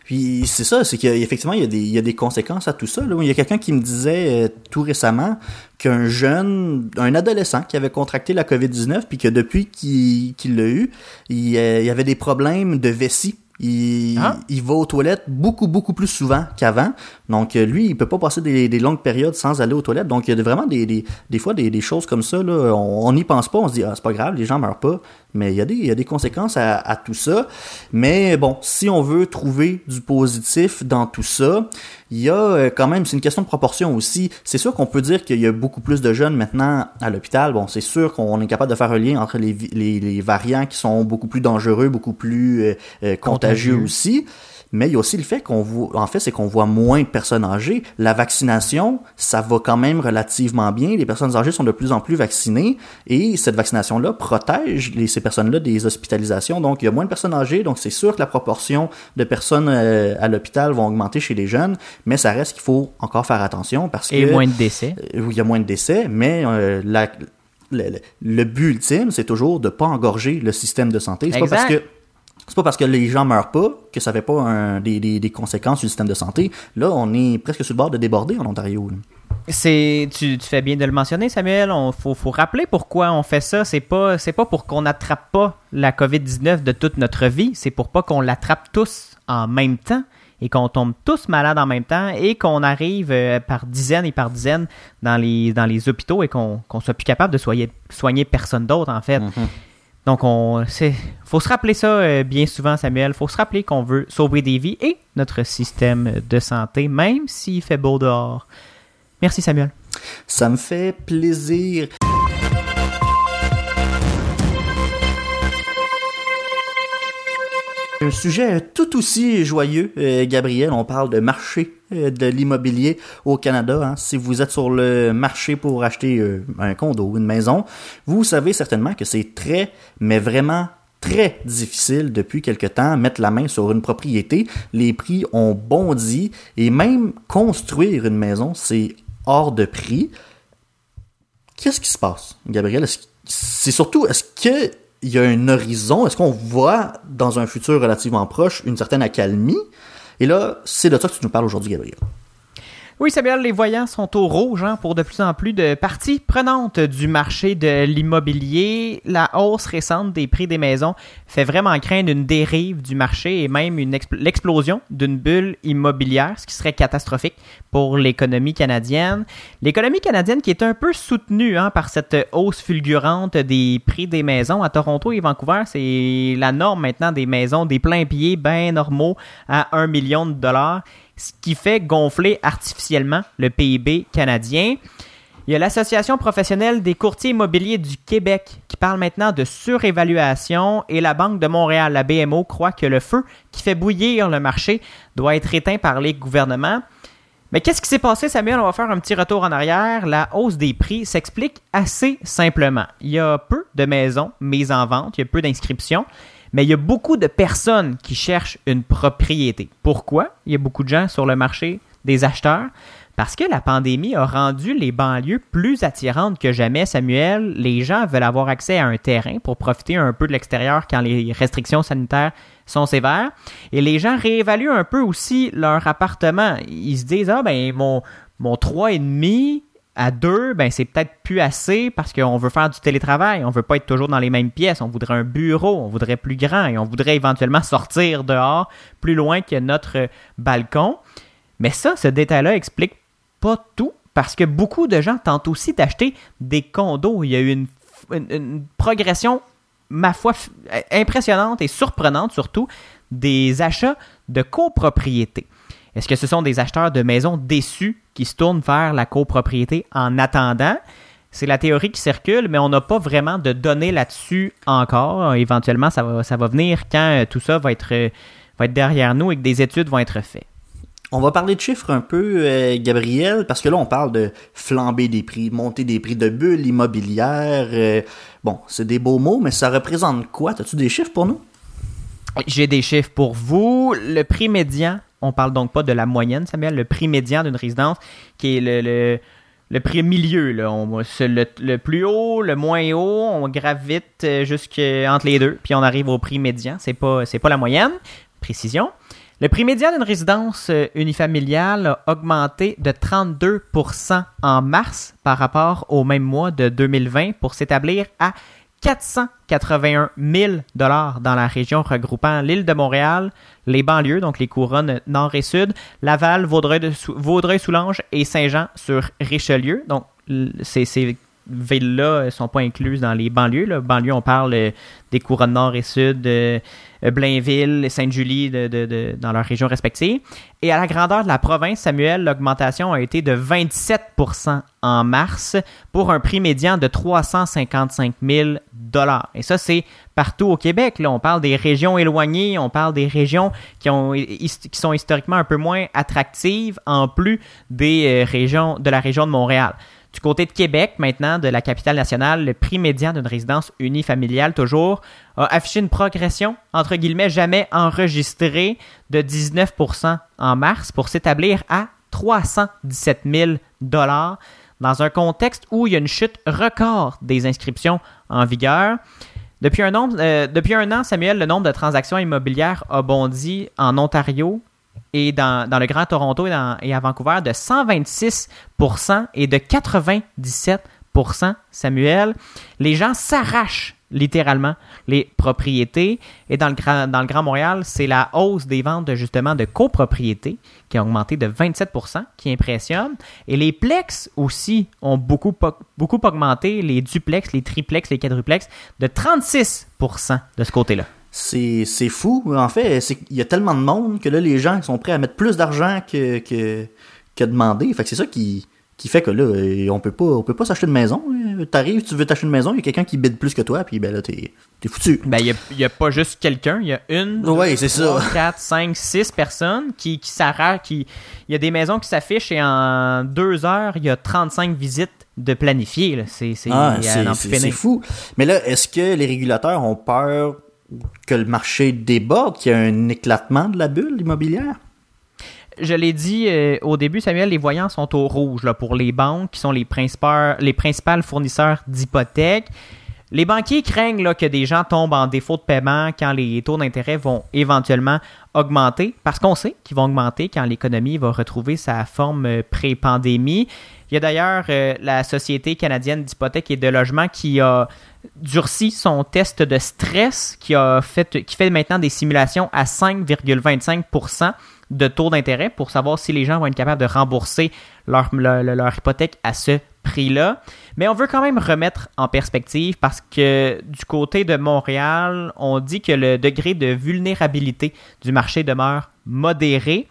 Puis c'est ça, c'est qu'effectivement, il y, a des, il y a des conséquences à tout ça. Il y a quelqu'un qui me disait euh, tout récemment qu'un jeune, un adolescent qui avait contracté la COVID-19, puis que depuis qu'il l'a eu, il, euh, il avait des problèmes de vessie. Il, Ah. il va aux toilettes beaucoup, beaucoup plus souvent qu'avant. Donc, euh, lui, il peut pas passer des, des longues périodes sans aller aux toilettes. Donc, il y a vraiment des, des, des fois des, des choses comme ça. Là, on on n'y pense pas. On se dit, ah, c'est pas grave, les gens meurent pas. Mais il y a des, il y a des conséquences à, à tout ça. Mais bon, si on veut trouver du positif dans tout ça, il y a euh, quand même, c'est une question de proportion aussi. C'est sûr qu'on peut dire qu'il y a beaucoup plus de jeunes maintenant à l'hôpital. Bon, c'est sûr qu'on est capable de faire un lien entre les, les, les variants qui sont beaucoup plus dangereux, beaucoup plus euh, euh, contagieux Contagieux. aussi. Mais il y a aussi le fait qu'on voit, en fait, c'est qu'on voit moins de personnes âgées. La vaccination, ça va quand même relativement bien. Les personnes âgées sont de plus en plus vaccinées et cette vaccination-là protège les, ces personnes-là des hospitalisations. Donc, il y a moins de personnes âgées. Donc, c'est sûr que la proportion de personnes euh, à l'hôpital va augmenter chez les jeunes, mais ça reste qu'il faut encore faire attention parce Et que moins de décès. euh, il y a moins de décès, mais euh, la- le, le- but ultime, c'est toujours de pas engorger le système de santé. C'est pas parce que c'est pas parce que les gens meurent pas que ça fait pas un- des, des- des conséquences sur le système de santé. Là, on est presque sur le bord de déborder en Ontario. là. C'est, tu, tu fais bien de le mentionner, Samuel. On faut, faut rappeler pourquoi on fait ça. C'est pas, c'est pas pour qu'on n'attrape pas la COVID-19 de toute notre vie. C'est pour pas qu'on l'attrape tous en même temps et qu'on tombe tous malades en même temps et qu'on arrive euh, par dizaines et par dizaines dans les, dans les hôpitaux et qu'on, qu'on soit plus capable de soigner, soigner personne d'autre, en fait. Donc, on, faut se rappeler ça euh, bien souvent, Samuel. faut se rappeler qu'on veut sauver des vies et notre système de santé, même s'il fait beau dehors. Merci, Samuel. Ça me fait plaisir. Un sujet tout aussi joyeux, euh, Gabriel. On parle de marché euh, de l'immobilier au Canada. hein. Si vous êtes sur le marché pour acheter euh, un condo, une maison, vous savez certainement que c'est très, mais vraiment très difficile depuis quelque temps mettre la main sur une propriété. Les prix ont bondi et même construire une maison, c'est hors de prix. Qu'est-ce qui se passe, Gabriel? C'est surtout, est-ce que il y a un horizon? Est-ce qu'on voit dans un futur relativement proche une certaine accalmie? Et là, c'est de ça que tu nous parles aujourd'hui, Gabriel. Oui, Samuel, les voyants sont au rouge hein, pour de plus en plus de parties prenantes du marché de l'immobilier. La hausse récente des prix des maisons fait vraiment craindre une dérive du marché et même l'explosion d'une bulle immobilière, ce qui serait catastrophique pour l'économie canadienne. L'économie canadienne qui est un peu soutenue hein, par cette hausse fulgurante des prix des maisons. À Toronto et Vancouver, c'est la norme maintenant des maisons, des pleins pieds bien normaux à 1 million de dollars ce qui fait gonfler artificiellement le PIB canadien. Il y a l'Association professionnelle des courtiers immobiliers du Québec qui parle maintenant de surévaluation et la Banque de Montréal, la BMO, croit que le feu qui fait bouillir le marché doit être éteint par les gouvernements. Mais qu'est-ce qui s'est passé, Samuel? On va faire un petit retour en arrière. La hausse des prix s'explique assez simplement. Il y a peu de maisons mises en vente, il y a peu d'inscriptions, mais il y a beaucoup de personnes qui cherchent une propriété. Pourquoi? Il y a beaucoup de gens sur le marché des acheteurs. Parce que la pandémie a rendu les banlieues plus attirantes que jamais, Samuel. Les gens veulent avoir accès à un terrain pour profiter un peu de l'extérieur quand les restrictions sanitaires sont sévères. Et les gens réévaluent un peu aussi leur appartement. Ils se disent, ah ben, mon, mon 3,5 à 2, ben, c'est peut-être plus assez parce qu'on veut faire du télétravail. On veut pas être toujours dans les mêmes pièces. On voudrait un bureau, on voudrait plus grand et on voudrait éventuellement sortir dehors plus loin que notre balcon. Mais ça, ce détail-là explique pas tout parce que beaucoup de gens tentent aussi d'acheter des condos. Il y a eu une, une- progression, ma foi, impressionnante et surprenante surtout des achats de copropriété. Est-ce que ce sont des acheteurs de maisons déçus qui se tournent vers la copropriété en attendant? C'est la théorie qui circule, mais on n'a pas vraiment de données là-dessus encore. Éventuellement, ça va, ça va venir quand euh, tout ça va être, euh, va être derrière nous et que des études vont être faites. On va parler de chiffres un peu, euh, Gabriel, parce que là, on parle de flamber des prix, monter des prix de bulles immobilières. euh, bon, c'est des beaux mots, mais ça représente quoi? As-tu des chiffres pour nous? J'ai des chiffres pour vous. Le prix médian, on parle donc pas de la moyenne, Samuel, le prix médian d'une résidence, qui est le, prix milieu. Là. On, le, le plus haut, le moins haut, on gravite euh, jusqu'entre les deux, puis on arrive au prix médian. C'est pas, pas la moyenne. Précision. Le prix médian d'une résidence euh, unifamiliale a augmenté de 32% en mars par rapport au même mois de 2020 pour s'établir à 481 000 dollars dans la région regroupant l'île de Montréal, les banlieues, donc les couronnes nord et sud, Laval, Vaudreuil-Sou- Vaudreuil-Soulanges et Saint-Jean-sur-Richelieu. Donc, l- ces, ces villes-là ne sont pas incluses dans les banlieues. Là. Banlieues, on parle euh, des couronnes nord et sud, euh, euh, Blainville, Sainte-Julie de- dans leurs régions respectives. Et à la grandeur de la province, Samuel, l'augmentation a été de 27% en mars pour un prix médian de 355 000 Et ça, c'est partout au Québec. Là. On parle des régions éloignées, on parle des régions qui, qui sont historiquement un peu moins attractives, en plus des euh, régions de la région de Montréal. Du côté de Québec, maintenant, de la capitale nationale, le prix médian d'une résidence unifamiliale, toujours, a affiché une progression, entre guillemets, jamais enregistrée de 19% en mars pour s'établir à 317 000 dans un contexte où il y a une chute record des inscriptions en vigueur. Depuis un, euh, depuis un an, Samuel, le nombre de transactions immobilières a bondi en Ontario et dans, le Grand Toronto et, à Vancouver de 126% et de 97% Samuel. Les gens s'arrachent littéralement les propriétés. Et dans le, Grand, dans le Grand Montréal, c'est la hausse des ventes de, justement de copropriétés qui a augmenté de 27% qui impressionne. Et les plex aussi ont beaucoup, beaucoup augmenté, les duplex, les triplex, les quadruplex, de 36% de ce côté-là. C'est fou. En fait, il y a tellement de monde que là, les gens sont prêts à mettre plus d'argent que, que, que demander. Fait que c'est ça qui, qui fait que là, on peut pas, on peut pas s'acheter une maison. T'arrives, tu veux t'acheter une maison, il y a quelqu'un qui bide plus que toi, puis ben là, t'es t'es foutu. Ben, il n'y a, pas juste quelqu'un, il y a une, Ouais, c'est ça. 4, 5, 6 personnes qui, qui s'arrachent. Il y a des maisons qui s'affichent et en deux heures, il y a 35 visites de planifiées. là. C'est Ah, fou. Mais là, est-ce que les régulateurs ont peur que le marché déborde, qu'il y ait un éclatement de la bulle immobilière? Je l'ai dit euh, au début, Samuel, les voyants sont au rouge pour les banques qui sont les, les principales fournisseurs d'hypothèques. Les banquiers craignent que des gens tombent en défaut de paiement quand les taux d'intérêt vont éventuellement augmenter, parce qu'on sait qu'ils vont augmenter quand l'économie va retrouver sa forme euh, pré-pandémie. Il y a d'ailleurs euh, la Société canadienne d'hypothèques et de logement qui a durci son test de stress, qui, fait, maintenant des simulations à 5,25% de taux d'intérêt pour savoir si les gens vont être capables de rembourser leur, hypothèque à ce prix-là. Mais on veut quand même remettre en perspective parce que du côté de Montréal, on dit que le degré de vulnérabilité du marché demeure modéré.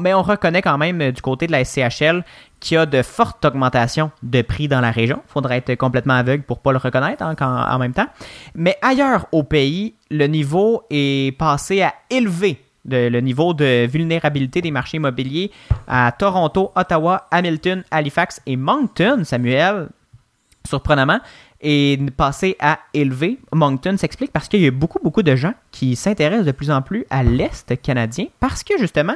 Mais on reconnaît quand même du côté de la SCHL qu'il y a de fortes augmentations de prix dans la région. Il faudrait être complètement aveugle pour pas le reconnaître hein, en même temps. Mais ailleurs au pays, le niveau est passé à élever de- le niveau de vulnérabilité des marchés immobiliers à Toronto, Ottawa, Hamilton, Halifax et Moncton, Samuel, surprenamment, est passé à élevé. Moncton s'explique parce qu'il y a beaucoup, beaucoup de gens qui s'intéressent de plus en plus à l'Est canadien parce que justement,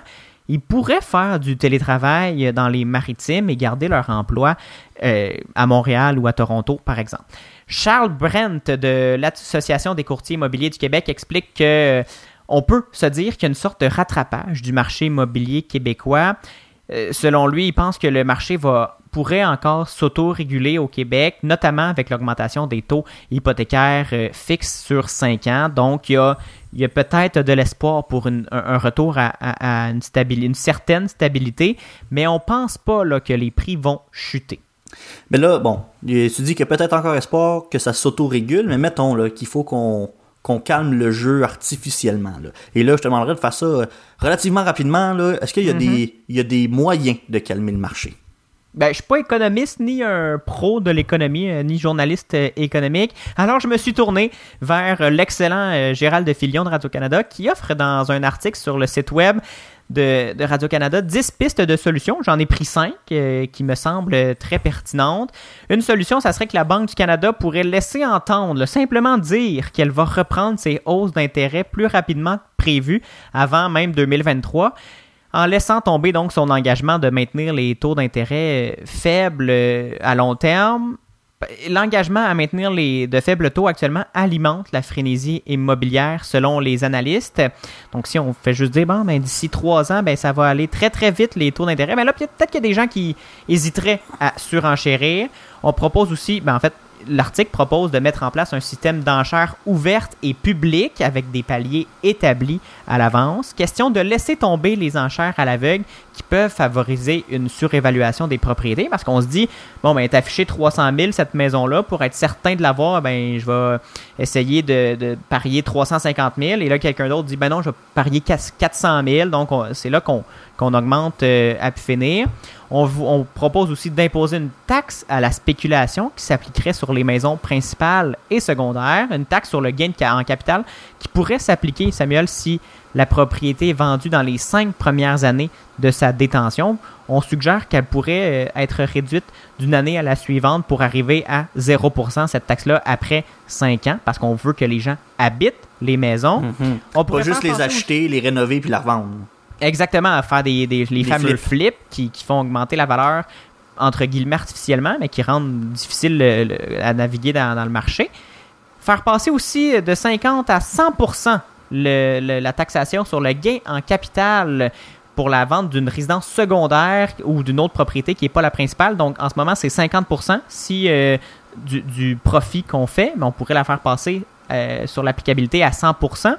ils pourraient faire du télétravail dans les maritimes et garder leur emploi euh, à Montréal ou à Toronto, par exemple. Charles Brent de l'Association des courtiers immobiliers du Québec explique que on peut se dire qu'il y a une sorte de rattrapage du marché immobilier québécois. Euh, selon lui, il pense que le marché va, pourrait encore s'auto-réguler au Québec, notamment avec l'augmentation des taux hypothécaires euh, fixes sur 5 ans. Donc, il y a, peut-être de l'espoir pour un, retour à, une, certaine stabilité, mais on pense pas là, que les prix vont chuter. Mais là, bon, tu dis qu'il y a peut-être encore espoir que ça s'auto-régule, mais mettons qu'il faut qu'on qu'on calme le jeu artificiellement. Là. Et là, je te demanderais de faire ça euh, relativement rapidement. Est-ce qu'il y, a des- il y a des moyens de calmer le marché? Ben, je suis pas économiste ni un pro de l'économie, euh, ni journaliste euh, économique. Alors, je me suis tourné vers euh, l'excellent Gérald de Filion de Radio-Canada qui offre dans un article sur le site web de, Radio-Canada 10 pistes de solutions. J'en ai pris 5 qui me semblent euh, très pertinentes. Une solution, ça serait que la Banque du Canada pourrait laisser entendre, simplement dire qu'elle va reprendre ses hausses d'intérêt plus rapidement que prévu avant même 2023 en laissant tomber donc son engagement de maintenir les taux d'intérêt euh, faibles euh, à long terme. L'engagement à maintenir les de faibles taux actuellement alimente la frénésie immobilière selon les analystes. Donc si on fait juste dire bon ben d'ici trois ans ben ça va aller très très vite les taux d'intérêt. Mais là peut-être qu'il y a des gens qui hésiteraient à surenchérir. On propose aussi ben en fait l'article propose de mettre en place un système d'enchères ouverte et publique avec des paliers établis à l'avance. Question de laisser tomber les enchères à l'aveugle qui peuvent favoriser une surévaluation des propriétés parce qu'on se dit, bon, ben, est affiché 300 000 cette maison-là, pour être certain de l'avoir, ben, je vais essayer de, de parier 350 000 et là, quelqu'un d'autre dit, ben non, je vais parier 400 000. Donc, on- c'est là qu'on qu'on augmente euh, à finir. On, vous- on propose aussi d'imposer une taxe à la spéculation qui s'appliquerait sur les maisons principales et secondaires, une taxe sur le gain de ca- en capital qui pourrait s'appliquer, Samuel, si la propriété est vendue dans les cinq premières années de sa détention. On suggère qu'elle pourrait euh, être réduite d'une année à la suivante pour arriver à 0% cette taxe-là après 5 ans, parce qu'on veut que les gens habitent les maisons. On Pas pourrait juste les acheter, les rénover puis la revendre. Exactement, à faire des, des- les, fameux flips. flips qui, qui font augmenter la valeur entre guillemets artificiellement, mais qui rendent difficile le- le- à naviguer dans, dans le marché. Faire passer aussi de 50 à 100% le- le- la taxation sur le gain en capital pour la vente d'une résidence secondaire ou d'une autre propriété qui n'est pas la principale. Donc en ce moment, c'est 50% si euh, du, du profit qu'on fait, mais on pourrait la faire passer euh, sur l'applicabilité à 100%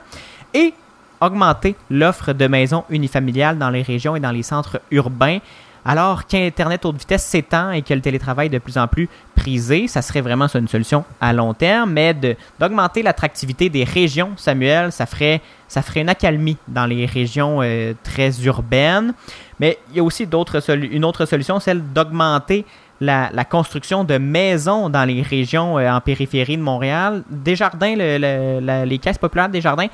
et augmenter l'offre de maisons unifamiliales dans les régions et dans les centres urbains. Alors qu'Internet haute vitesse s'étend et que le télétravail est de plus en plus prisé, ça serait vraiment une solution à long terme, mais d'augmenter l'attractivité des régions, Samuel, ça ferait, ça ferait une accalmie dans les régions euh, très urbaines. Mais il y a aussi une autre solution, celle d'augmenter la, la construction de maisons dans les régions euh, en périphérie de Montréal. Desjardins, le- le- la- les caisses populaires des Jardins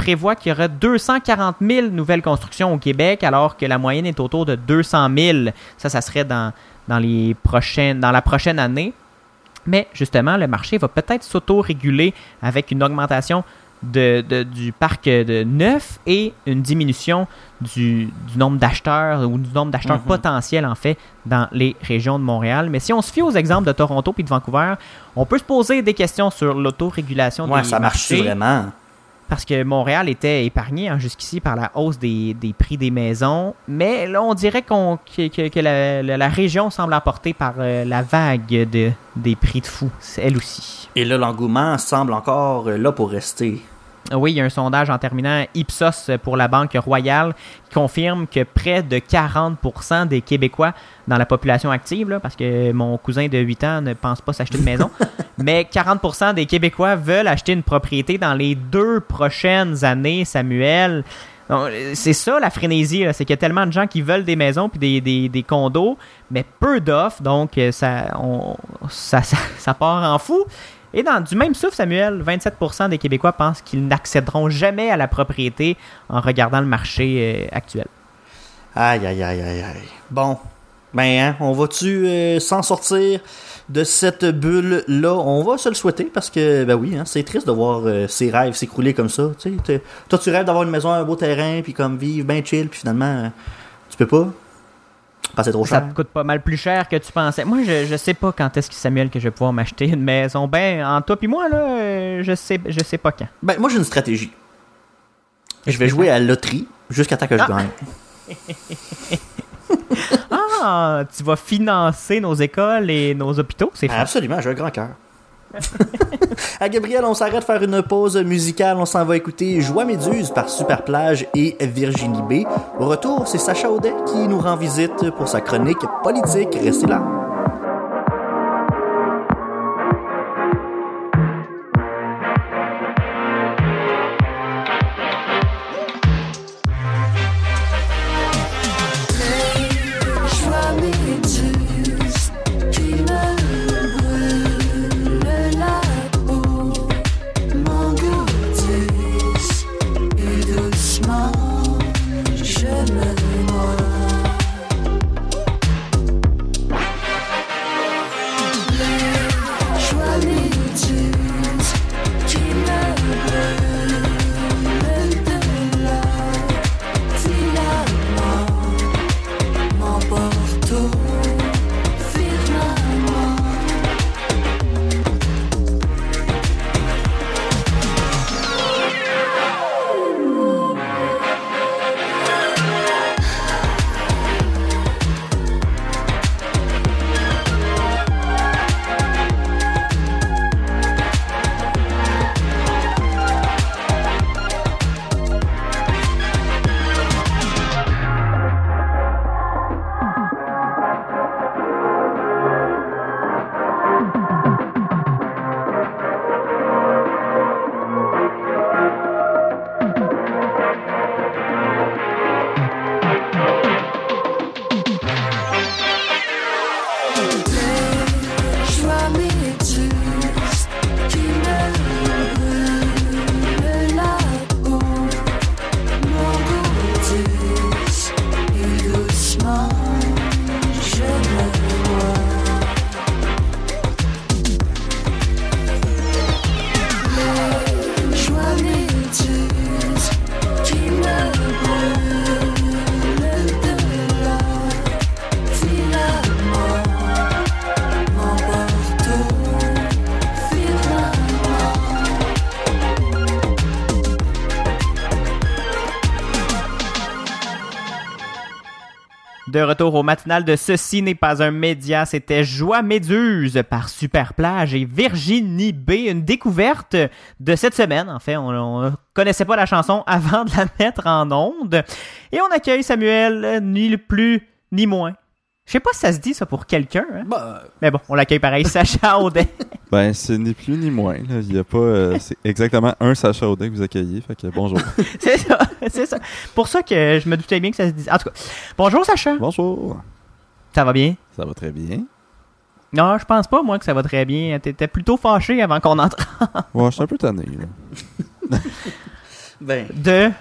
prévoient qu'il y aura 240 000 nouvelles constructions au Québec, alors que la moyenne est autour de 200 000. Ça, ça serait dans, dans, les prochaines, dans la prochaine année. Mais justement, le marché va peut-être s'auto-réguler avec une augmentation de, de- du parc de neuf et une diminution du, du nombre d'acheteurs ou du nombre d'acheteurs Mhm. potentiels en fait dans les régions de Montréal. Mais si on se fie aux exemples de Toronto puis de Vancouver, on peut se poser des questions sur l'autórégulation Ouais, des ça marche vraiment? Parce que Montréal était épargné hein, jusqu'ici par la hausse des, prix des maisons. Mais là, on dirait que, la, région semble emportée par euh, la vague de, des prix de fou, elle aussi. Et là, l'engouement semble encore euh, là pour rester. Oui, il y a un sondage en terminant Ipsos pour la Banque Royale qui confirme que près de 40% des Québécois dans la population active, là, parce que mon cousin de 8 ans ne pense pas s'acheter une maison, mais 40% des Québécois veulent acheter une propriété dans les deux prochaines années, Samuel. C'est ça la frénésie, c'est qu'il y a tellement de gens qui veulent des maisons puis des, des- des condos, mais peu d'offres, donc ça, on- ça, ça, ça part en fou. Et dans du même souffle, Samuel, 27% des Québécois pensent qu'ils n'accéderont jamais à la propriété en regardant le marché euh, actuel. Aïe, aïe, aïe, aïe, aïe. Bon. Ben, hein, on va-tu euh, s'en sortir de cette bulle-là? On va se le souhaiter parce que, ben oui, hein, c'est triste de voir euh, ses rêves s'écrouler comme ça. Toi, tu rêves d'avoir une maison, un beau terrain, puis comme vivre bien chill, puis finalement, euh, tu peux pas. Ça te coûte pas mal plus cher que tu pensais. Moi, je, je sais pas quand est-ce que Samuel que je vais pouvoir m'acheter une maison. Ben, en toi puis moi, là, euh, je sais, je sais pas quand. Ben, moi, j'ai une stratégie. Je vais jouer à la loterie jusqu'à temps que je Ah. gagne. Ah, tu vas financer nos écoles et nos hôpitaux, c'est. Absolument, j'ai un grand cœur. à Gabriel, on s'arrête faire une pause musicale. On s'en va écouter Joie Méduse par Superplage et Virginie B. Au retour, c'est Sacha Audet qui nous rend visite pour sa chronique politique. Restez là. Retour au matinal de Ceci n'est pas un média, c'était Joie Méduse par Superplage et Virginie B, une découverte de cette semaine. En fait, on, on connaissait pas la chanson avant de la mettre en onde. Et on accueille Samuel, euh, ni le plus ni moins. Je sais pas si ça se dit ça pour quelqu'un, hein? Bah, mais bon, on l'accueille pareil, Sacha Audet. Ben, c'est ni plus ni moins. là. Il y a pas. euh, c'est exactement un Sacha Audet que vous accueillez. Fait que bonjour. c'est ça, c'est ça. Pour ça que je me doutais bien que ça se dit. En tout cas, bonjour Sacha. bonjour. Ça va bien? Ça va très bien. Non, je pense pas, moi, que ça va très bien. T'étais plutôt fâché avant qu'on entre Ouais, je suis un peu tanné. Là. ben, de.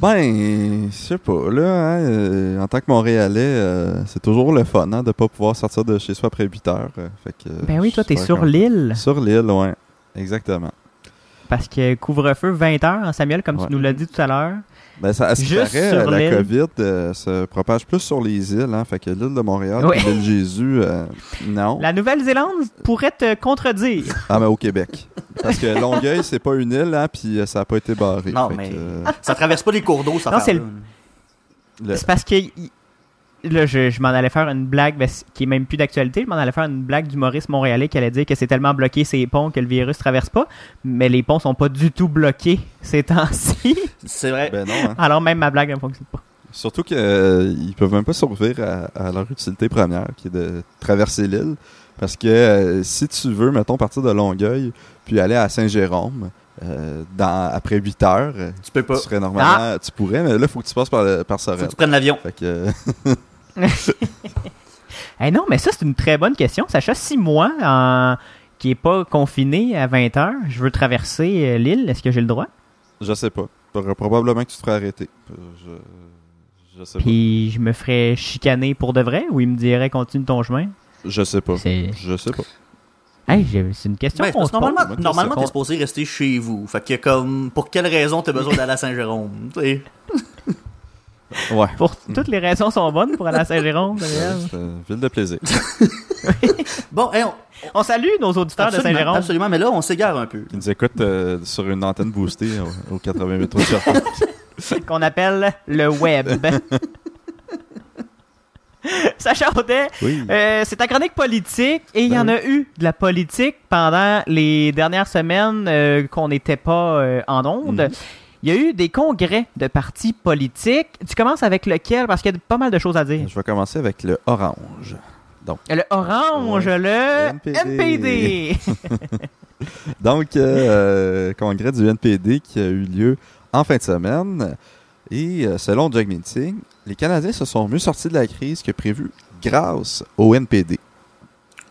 Ben, je sais pas. Là, hein, euh, en tant que Montréalais, euh, c'est toujours le fun hein, de pas pouvoir sortir de chez soi après 8 heures. euh, fait que, Ben oui, toi, t'es sur l'île. Sur l'île, ouais. Exactement. Parce que couvre-feu 20h, hein, Samuel, comme Ouais. tu nous l'as dit tout à l'heure. Ben, ça, à ce Juste paraît, sur la l'île. COVID euh, se propage plus sur les îles. Hein, fait que l'île de Montréal, Oui. l'île Jésus, euh, non. La Nouvelle-Zélande pourrait te contredire. Ah, mais au Québec. Parce que Longueuil, c'est pas une île, hein, puis euh, ça a pas été barré. Non, mais- que, euh, ça traverse pas les cours d'eau, ça Non, c'est le- le- C'est parce que. Là, je, je m'en allais faire une blague ben, qui est même plus d'actualité. Je m'en allais faire une blague d'humoriste montréalais qui allait dire que c'est tellement bloqué ces ponts que le virus traverse pas. Mais les ponts sont pas du tout bloqués ces temps-ci. C'est vrai. Ben non, hein. Alors même ma blague ne fonctionne pas. Surtout qu'ils peuvent même pas survivre à, à leur utilité première, qui est de traverser l'île. Parce que euh, si tu veux, mettons, partir de Longueuil, puis aller à Saint-Jérôme, euh, dans, après 8 heures, euh, tu peux pas. tu serais normalement... Tu pourrais, mais là, il faut que tu passes par, le- par Faut que tu prennes l'avion. Fait que... euh, Eh non, mais ça, c'est une très bonne question. Sacha, si moi, en... qui est pas confiné à 20h, je veux traverser euh, l'île, est-ce que j'ai le droit? je sais pas. Pro- Probablement que tu te ferais arrêter. Euh, Je, je sais Puis je me ferais chicaner pour de vrai ou il me dirait continue ton chemin? Je sais pas. C'est Je sais pas. hey, c'est une question Ben, qu'on parce se que pose. normalement, normalement c'est- t'es supposé rester chez vous. Fait que comme, pour quelle raison t'as besoin d'aller à Saint-Jérôme? Ouais. Pour toutes les raisons sont bonnes pour aller à Saint-Jérôme. C'est une ville de plaisir. Bon, hey, on- On salue nos auditeurs de Saint-Jérôme. absolument, mais là, on s'égare un peu. Qui nous écoute euh, sur une antenne boostée au, au 88 de Sherbrooke. qu'on appelle le web. Sacha Audet, Oui. euh, c'est ta chronique politique et il y en Ben a eu de la politique pendant les dernières semaines euh, qu'on n'était pas euh, en onde. Mhm. Il y a eu des congrès de partis politiques. Tu commences avec lequel? Parce qu'il y a pas mal de choses à dire. Je vais commencer avec le orange. Le orange, Ouais. le NPD. NPD. Donc, euh, congrès du NPD qui a eu lieu en fin de semaine. Et euh, selon Jack Meeting, les Canadiens se sont mieux sortis de la crise que prévu grâce au NPD.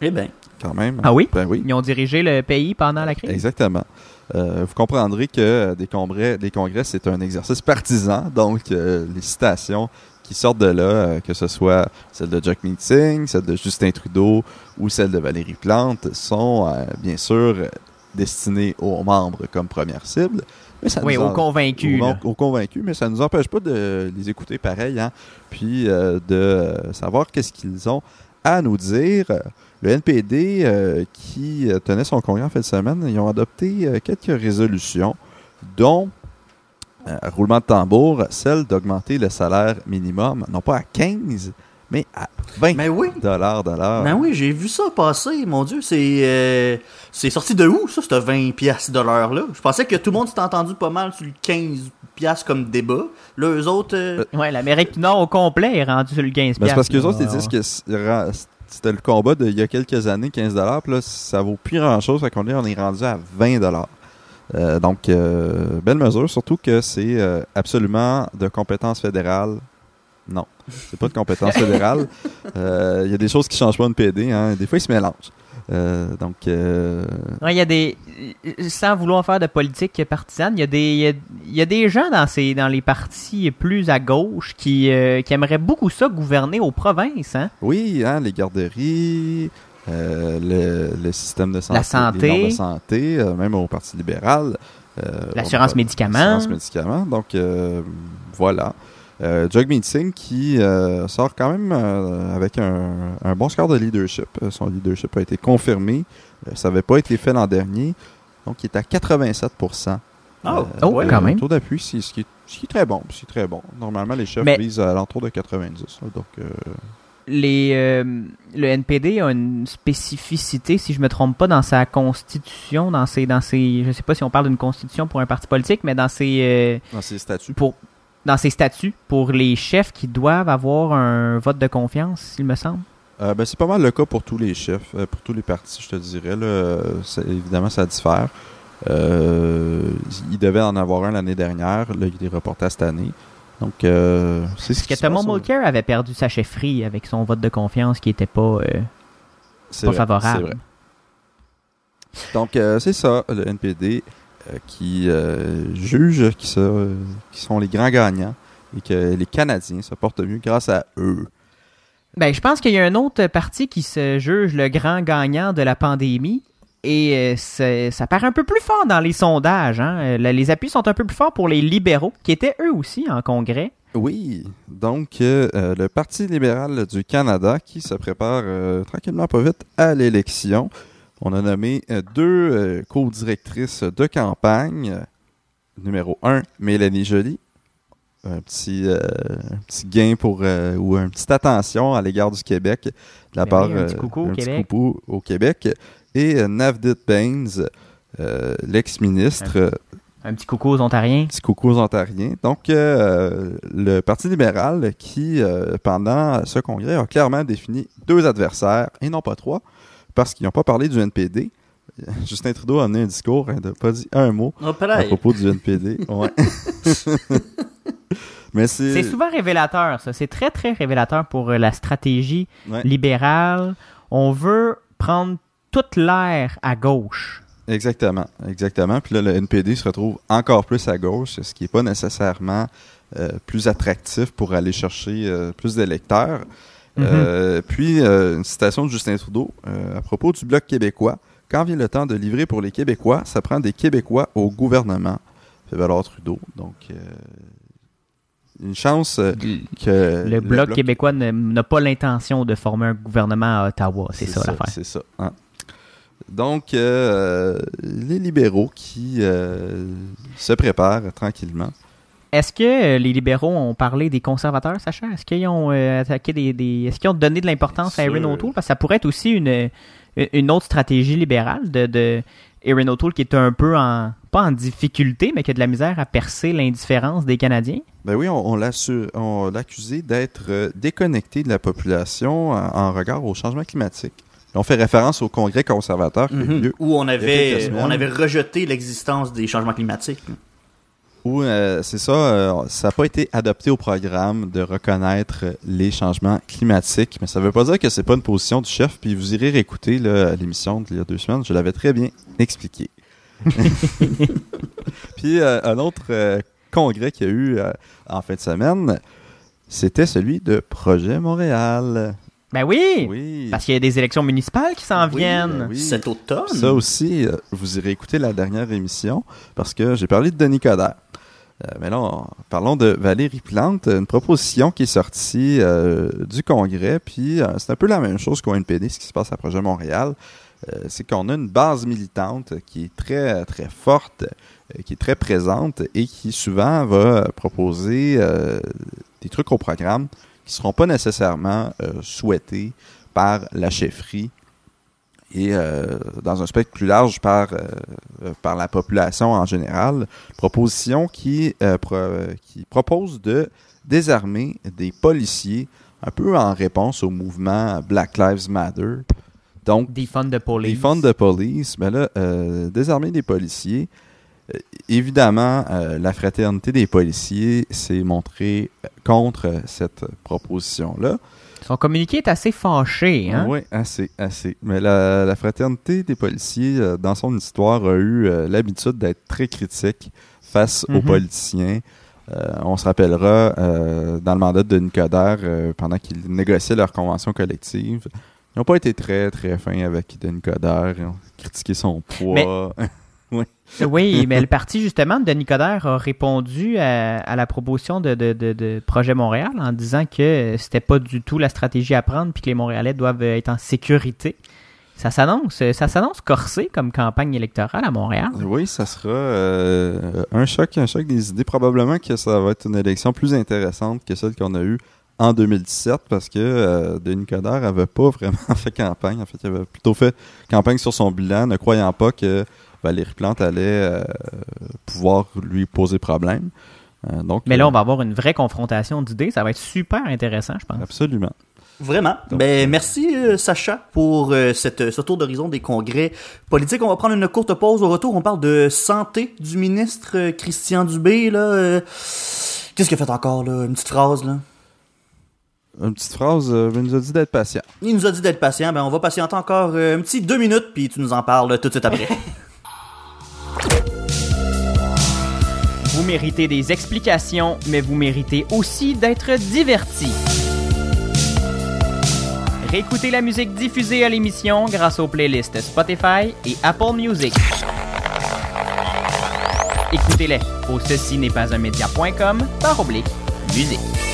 Eh ben, Quand même. Ah oui? Ben oui. Ils ont dirigé le pays pendant la crise? Exactement. Euh, vous comprendrez que des congrès, des congrès c'est un exercice partisan. Donc, euh, les citations qui sortent de là, euh, que ce soit celle de Jack Meeting, celle de Justin Trudeau ou celle de Valérie Plante, sont bien sûr destinées aux membres comme première cible. Mais ça Oui, nous aux en- convaincus. aux, convaincus, mais ça ne nous empêche pas de les écouter pareil, hein, puis de savoir qu'est-ce qu'ils ont à nous dire. Le NPD, euh, qui euh, tenait son congrès en fin de semaine, ils ont adopté euh, quelques résolutions, dont, euh, roulement de tambour, celle d'augmenter le salaire minimum, non pas à 15, mais à 20 ben oui. dollars de l'heure. Ben oui, j'ai vu ça passer, mon Dieu. C'est euh, c'est sorti de où, ça, ce 20 piastres de l'heure-là? Je pensais que tout le monde s'était entendu pas mal sur le 15 piastres comme débat. Là, eux autres... euh, Ouais, l'Amérique du Nord au complet est rendue sur le 15 Ben, c'est parce que les là. autres, ils disent que c'était le combat d'il y a quelques années, 15 puis là, ça vaut plus grand-chose. Fait qu'on est, on est rendu à 20 euh, Donc, euh, belle mesure, surtout que c'est euh, absolument de compétence fédérale. Non, c'est pas de compétence fédérale. Euh, Il y a des choses qui changent pas une PD. Hein. Des fois, ils se mélangent. Euh, donc, euh, Ouais, y a des. Sans vouloir faire de politique partisane, il y a des, y a, y a des gens dans, ces, dans les partis plus à gauche qui, euh, qui aimeraient beaucoup ça gouverner aux provinces. Hein? Oui, hein, les garderies, le, le système de santé, La santé. de même au Parti libéral. L'assurance médicaments. L'assurance médicaments. Donc, voilà. Euh, Jagmeet Singh qui euh, sort quand même euh, avec un, un bon score de leadership. Euh, Son leadership a été confirmé. Euh, ça n'avait pas été fait l'an dernier. Donc, il est à 87 Ah, Oh, ouais. quand même. Le taux d'appui, c'est ce qui, est, ce qui est très bon. C'est très bon. Normalement, les chefs Mais- visent à l'entour de 90. là, donc, euh, Les, euh, le NPD a une spécificité, si je me trompe pas, dans sa constitution, dans ses, dans ses, je sais pas si on parle d'une constitution pour un parti politique, mais dans ses, euh, dans ces statuts. pour, dans ses statuts pour les chefs qui doivent avoir un vote de confiance, il me semble? Euh, ben, c'est pas mal le cas pour tous les chefs, euh, pour tous les partis, je te dirais. Là, évidemment, ça diffère. Euh, il devait en avoir un l'année dernière. Là, il est reporté à cette année. Donc, euh, c'est ce que Thomas Mulcair avait perdu sa chefferie avec son vote de confiance qui était pas, pas vrai, favorable. c'est vrai. Donc, c'est ça, le NPD qui euh, juge qui, se- qui sont les grands gagnants et que les Canadiens se portent mieux grâce à eux. Ben, je pense qu'il y a un autre parti qui se juge le grand gagnant de la pandémie. Et euh, ça paraît un peu plus fort dans les sondages. Hein? Euh, Les appuis sont un peu plus forts pour les libéraux, qui étaient eux aussi en congrès. Oui, donc euh, euh, le Parti libéral du Canada qui se prépare euh, tranquillement pas vite à l'élection. On a nommé euh, deux euh, co-directrices de campagne. Numéro un, Mélanie Joly. Un petit, euh, un petit gain pour euh, ou une petite attention à l'égard du Québec de la Ben part oui, un petit euh, coucou au un Québec. coucou au Québec. Et Navdit Baines, l'ex-ministre, euh, Un petit coucou aux Ontariens. Petit coucou aux Ontariens. Donc, le Parti libéral qui, pendant ce congrès, a clairement défini deux adversaires, et non pas trois, parce qu'ils n'ont pas parlé du NPD. Justin Trudeau a amené un discours, il n'a pas dit un mot Oh, à propos du NPD. Ouais. Mais c'est... C'est souvent révélateur, ça. C'est très, très révélateur pour euh, la stratégie Ouais, libérale. On veut prendre toute l'air à gauche. exactement, exactement. Puis là, le NPD se retrouve encore plus à gauche, ce qui n'est pas nécessairement euh, plus attractif pour aller chercher euh, plus d'électeurs. Mhm. Euh, puis, euh, une citation de Justin Trudeau euh, à propos du Bloc québécois. Quand vient le temps de livrer pour les Québécois, ça prend des Québécois au gouvernement. Fait valoir Trudeau. Donc, euh, une chance que Le Bloc québécois n'a pas l'intention de former un gouvernement à Ottawa. C'est ça, l'affaire. C'est ça. hein. Donc, euh, les libéraux qui euh, se préparent tranquillement. Est-ce que euh, les libéraux ont parlé des conservateurs, Sacha? Est-ce qu'ils ont euh, attaqué des, des- Est-ce qu'ils ont donné de l'importance à. Erin O'Toole? Parce que ça pourrait être aussi une, une autre stratégie libérale de, de Erin O'Toole qui est un peu en. pas en difficulté, mais qui a de la misère à percer l'indifférence des Canadiens? Ben oui, on, on l'a su- on l'a accusé d'être euh, déconnecté de la population en, en regard au changement climatique. On fait référence au congrès conservateur qui a eu Mhm. lieu Où on avait, on avait rejeté l'existence des changements climatiques. Où euh, c'est ça, euh, ça n'a pas été adopté au programme de reconnaître les changements climatiques, mais ça ne veut pas dire que c'est pas une position du chef. Puis vous irez réécouter l'émission d'il y a deux semaines, je l'avais très bien expliqué. Puis euh, un autre euh, congrès qu'il y a eu euh, en fin de semaine, c'était celui de Projet Montréal. Ben oui! Oui. Parce qu'il y a des élections municipales qui s'en Oui, viennent. oui. Cet automne. Ça aussi, vous irez écouter la dernière émission parce que j'ai parlé de Denis Coderre. Euh, mais là, on- parlons de Valérie Plante, une proposition qui est sortie euh, du Congrès, puis euh, c'est un peu la même chose qu'au NPD, ce qui se passe à Projet Montréal. C'est qu'on a une base militante qui est très, très forte, qui est très présente et qui souvent va proposer des trucs au programme qui ne seront pas nécessairement souhaités par la chefferie et euh, dans un spectre plus large par, euh, euh, par la population en général. Proposition qui, euh, pro- qui propose de désarmer des policiers un peu en réponse au mouvement Black Lives Matter. Donc, Defund de police. les fonds de police, ben là, euh, désarmer des policiers. Euh, évidemment, euh, la fraternité des policiers s'est montrée contre euh, cette proposition-là. Son communiqué est assez fâché. Hein? Oui, assez, assez. Mais la, la fraternité des policiers, euh, dans son histoire, a eu euh, l'habitude d'être très critique face aux Mhm. politiciens. On se rappellera, dans le mandat de Nicodère, pendant qu'ils négociaient leur convention collective, ils n'ont pas été très, très fins avec Denis Coderre. Ils ont critiqué son poids. Oui, mais le parti, justement, de Denis Coderre a répondu à, à la proposition de, de- de- de Projet Montréal en disant que c'était pas du tout la stratégie à prendre puis que les Montréalais doivent être en sécurité. Ça s'annonce, ça s'annonce corsé comme campagne électorale à Montréal. Oui, ça sera euh, un choc, un choc des idées. Probablement que ça va être une élection plus intéressante que celle qu'on a eue en 2017 parce que euh, Denis Coderre n'avait pas vraiment fait campagne. En fait, il avait plutôt fait campagne sur son bilan, ne croyant pas que Valérie Plante allait euh, pouvoir lui poser problème. Euh, donc, Mais là, euh, on va avoir une vraie confrontation d'idées. Ça va être super intéressant, je pense. Absolument. Vraiment. Donc, ben, merci euh, Sacha pour euh, cette, ce tour d'horizon des congrès politiques. On va prendre une courte pause. Au retour, on parle de santé du ministre euh, Christian Dubé. Là, euh, Qu'est-ce qu'il a fait encore? Là? Une petite phrase. Là. Une petite phrase, euh, il nous a dit d'être patient. Il nous a dit d'être patient. Ben, on va patienter encore euh, un petit deux minutes, puis tu nous en parles tout de suite après. Vous méritez des explications, mais vous méritez aussi d'être divertis. Réécoutez la musique diffusée à l'émission grâce aux playlists Spotify et Apple Music. Écoutez-les au ceci n'est pas un média.com par oblique musique.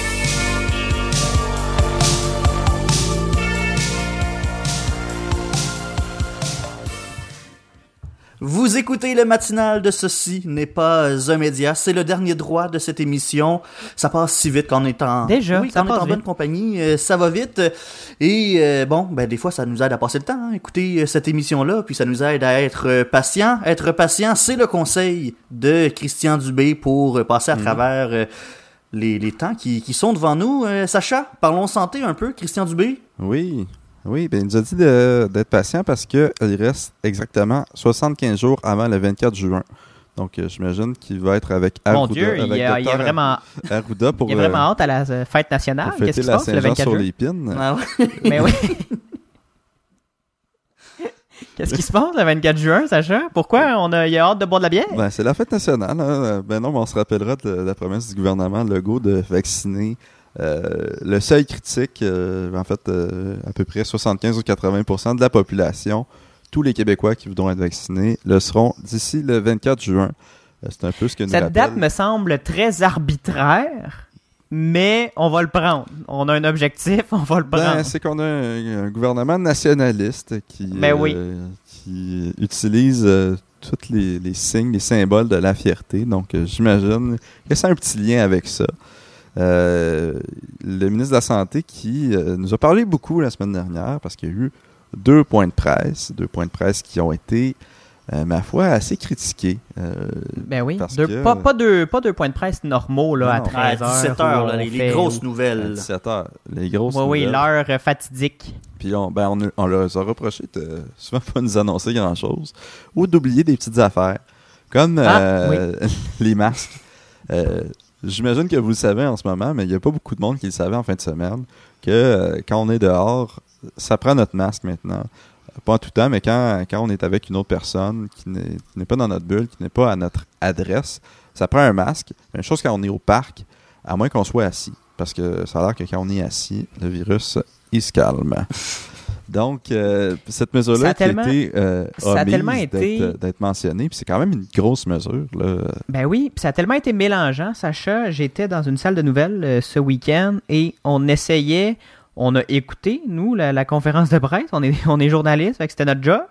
Vous écoutez le matinal de ceci n'est pas un média. C'est le dernier droit de cette émission. Ça passe si vite quand on est en Déjà, oui, ça quand on est passe en bonne compagnie, euh, ça va vite. Et euh, bon, ben des fois ça nous aide à passer le temps. hein, écouter euh, cette émission là, puis ça nous aide à être patient. Être patient, c'est le conseil de Christian Dubé pour passer à Mhm. travers euh, les, les temps qui, qui sont devant nous. Euh, Sacha, parlons santé un peu, Christian Dubé? Oui, oui, ben il nous a dit de- d'être patient parce que il reste exactement 75 jours avant le 24 juin. Donc, euh, j'imagine qu'il va être avec Mon Arruda, Dieu, il y a, il y a Dr. vraiment, Arruda pour, il y a euh, vraiment hâte à la euh, fête nationale. pour Qu'est-ce qui se la passe le Saint-Jean 24 sur juin? l'épine. Ah ouais. Mais oui. Qu'est-ce qui se passe le 24 juin, Sacha? Pourquoi on a, il a hâte de boire de la bière? Ben, c'est la fête nationale. hein. Ben non, mais on se rappellera de la promesse du gouvernement Legault de vacciner euh, le seuil critique, euh, en fait, euh, à peu près 75 ou 80% de la population. Tous les Québécois qui voudront être vaccinés le seront d'ici le 24 juin. C'est un peu ce que nous Cette rappelle- date me semble très arbitraire, mais on va le prendre. On a un objectif, on va le Ben, prendre. c'est qu'on a un, un gouvernement nationaliste qui, Ben oui. qui utilise tous les, les signes, les symboles de la fierté. Donc, j'imagine que c'est un petit lien avec ça. Euh, le ministre de la Santé qui euh, nous a parlé beaucoup la semaine dernière parce qu'il y a eu deux points de presse, deux points de presse qui ont été, euh, ma foi, assez critiqués. Euh, ben oui, parce deux- que- pas, pas, deux, pas deux points de presse normaux là, Non, à non. 13h. À 17 heures, là, les, les grosses à nouvelles. 17 heures, les grosses Oui, oui, nouvelles. l'heure fatidique. Puis on, ben on, on leur a reproché de souvent pas nous annoncer grand-chose ou d'oublier des petites affaires. Comme Ah, euh, les masques. Euh, J'imagine que vous le savez en ce moment, mais il n'y a pas beaucoup de monde qui le savait en fin de semaine, que euh, quand on est dehors, ça prend notre masque maintenant. Pas en tout temps, mais quand, quand on est avec une autre personne qui n'est pas dans notre bulle, qui n'est pas à notre adresse, ça prend un masque. Même chose quand on est au parc, à moins qu'on soit assis. Parce que ça a l'air que quand on est assis, le virus, il se calme. Donc, euh, cette Ça mesure-là a qui a tellement- été euh, ça a tellement d'être- été- d'être mentionnée, puis c'est quand même une grosse mesure. Là. Ben oui, puis ça a tellement été mélangeant, Sacha. J'étais dans une salle de nouvelles euh, ce week-end et on essayait, on a écouté, nous, la, la conférence de presse. On est, on est journaliste, c'était notre job.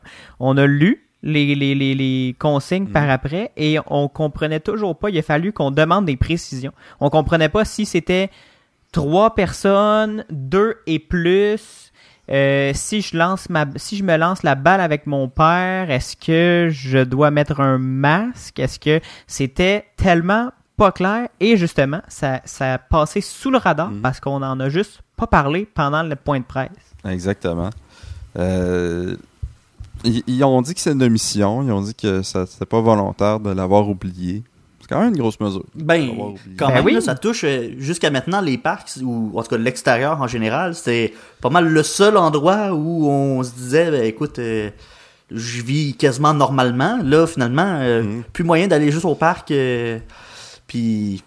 On a lu les, les, les, les consignes par après et on comprenait toujours pas. Il a fallu qu'on demande des précisions. On comprenait pas si c'était trois personnes, deux et plus. Euh, si je lance ma si je me lance la balle avec mon père, est-ce que je dois mettre un masque? Est-ce que c'était tellement pas clair? Et justement ça ça a passé sous le radar Mhm. parce qu'on en a juste pas parlé pendant le point de presse. Exactement. Euh, ils, ils ont dit que c'est une omission. Ils ont dit que ça c'était pas volontaire de l'avoir oublié. C'est quand même une grosse mesure. Ben, quand Ben même, oui. là, ça touche euh, jusqu'à maintenant les parcs, ou en tout cas l'extérieur en général. C'est pas mal le seul endroit où on se disait, ben, écoute, euh, je vis quasiment normalement. Là, finalement, euh, Mhm. plus moyen d'aller juste au parc. euh, puis,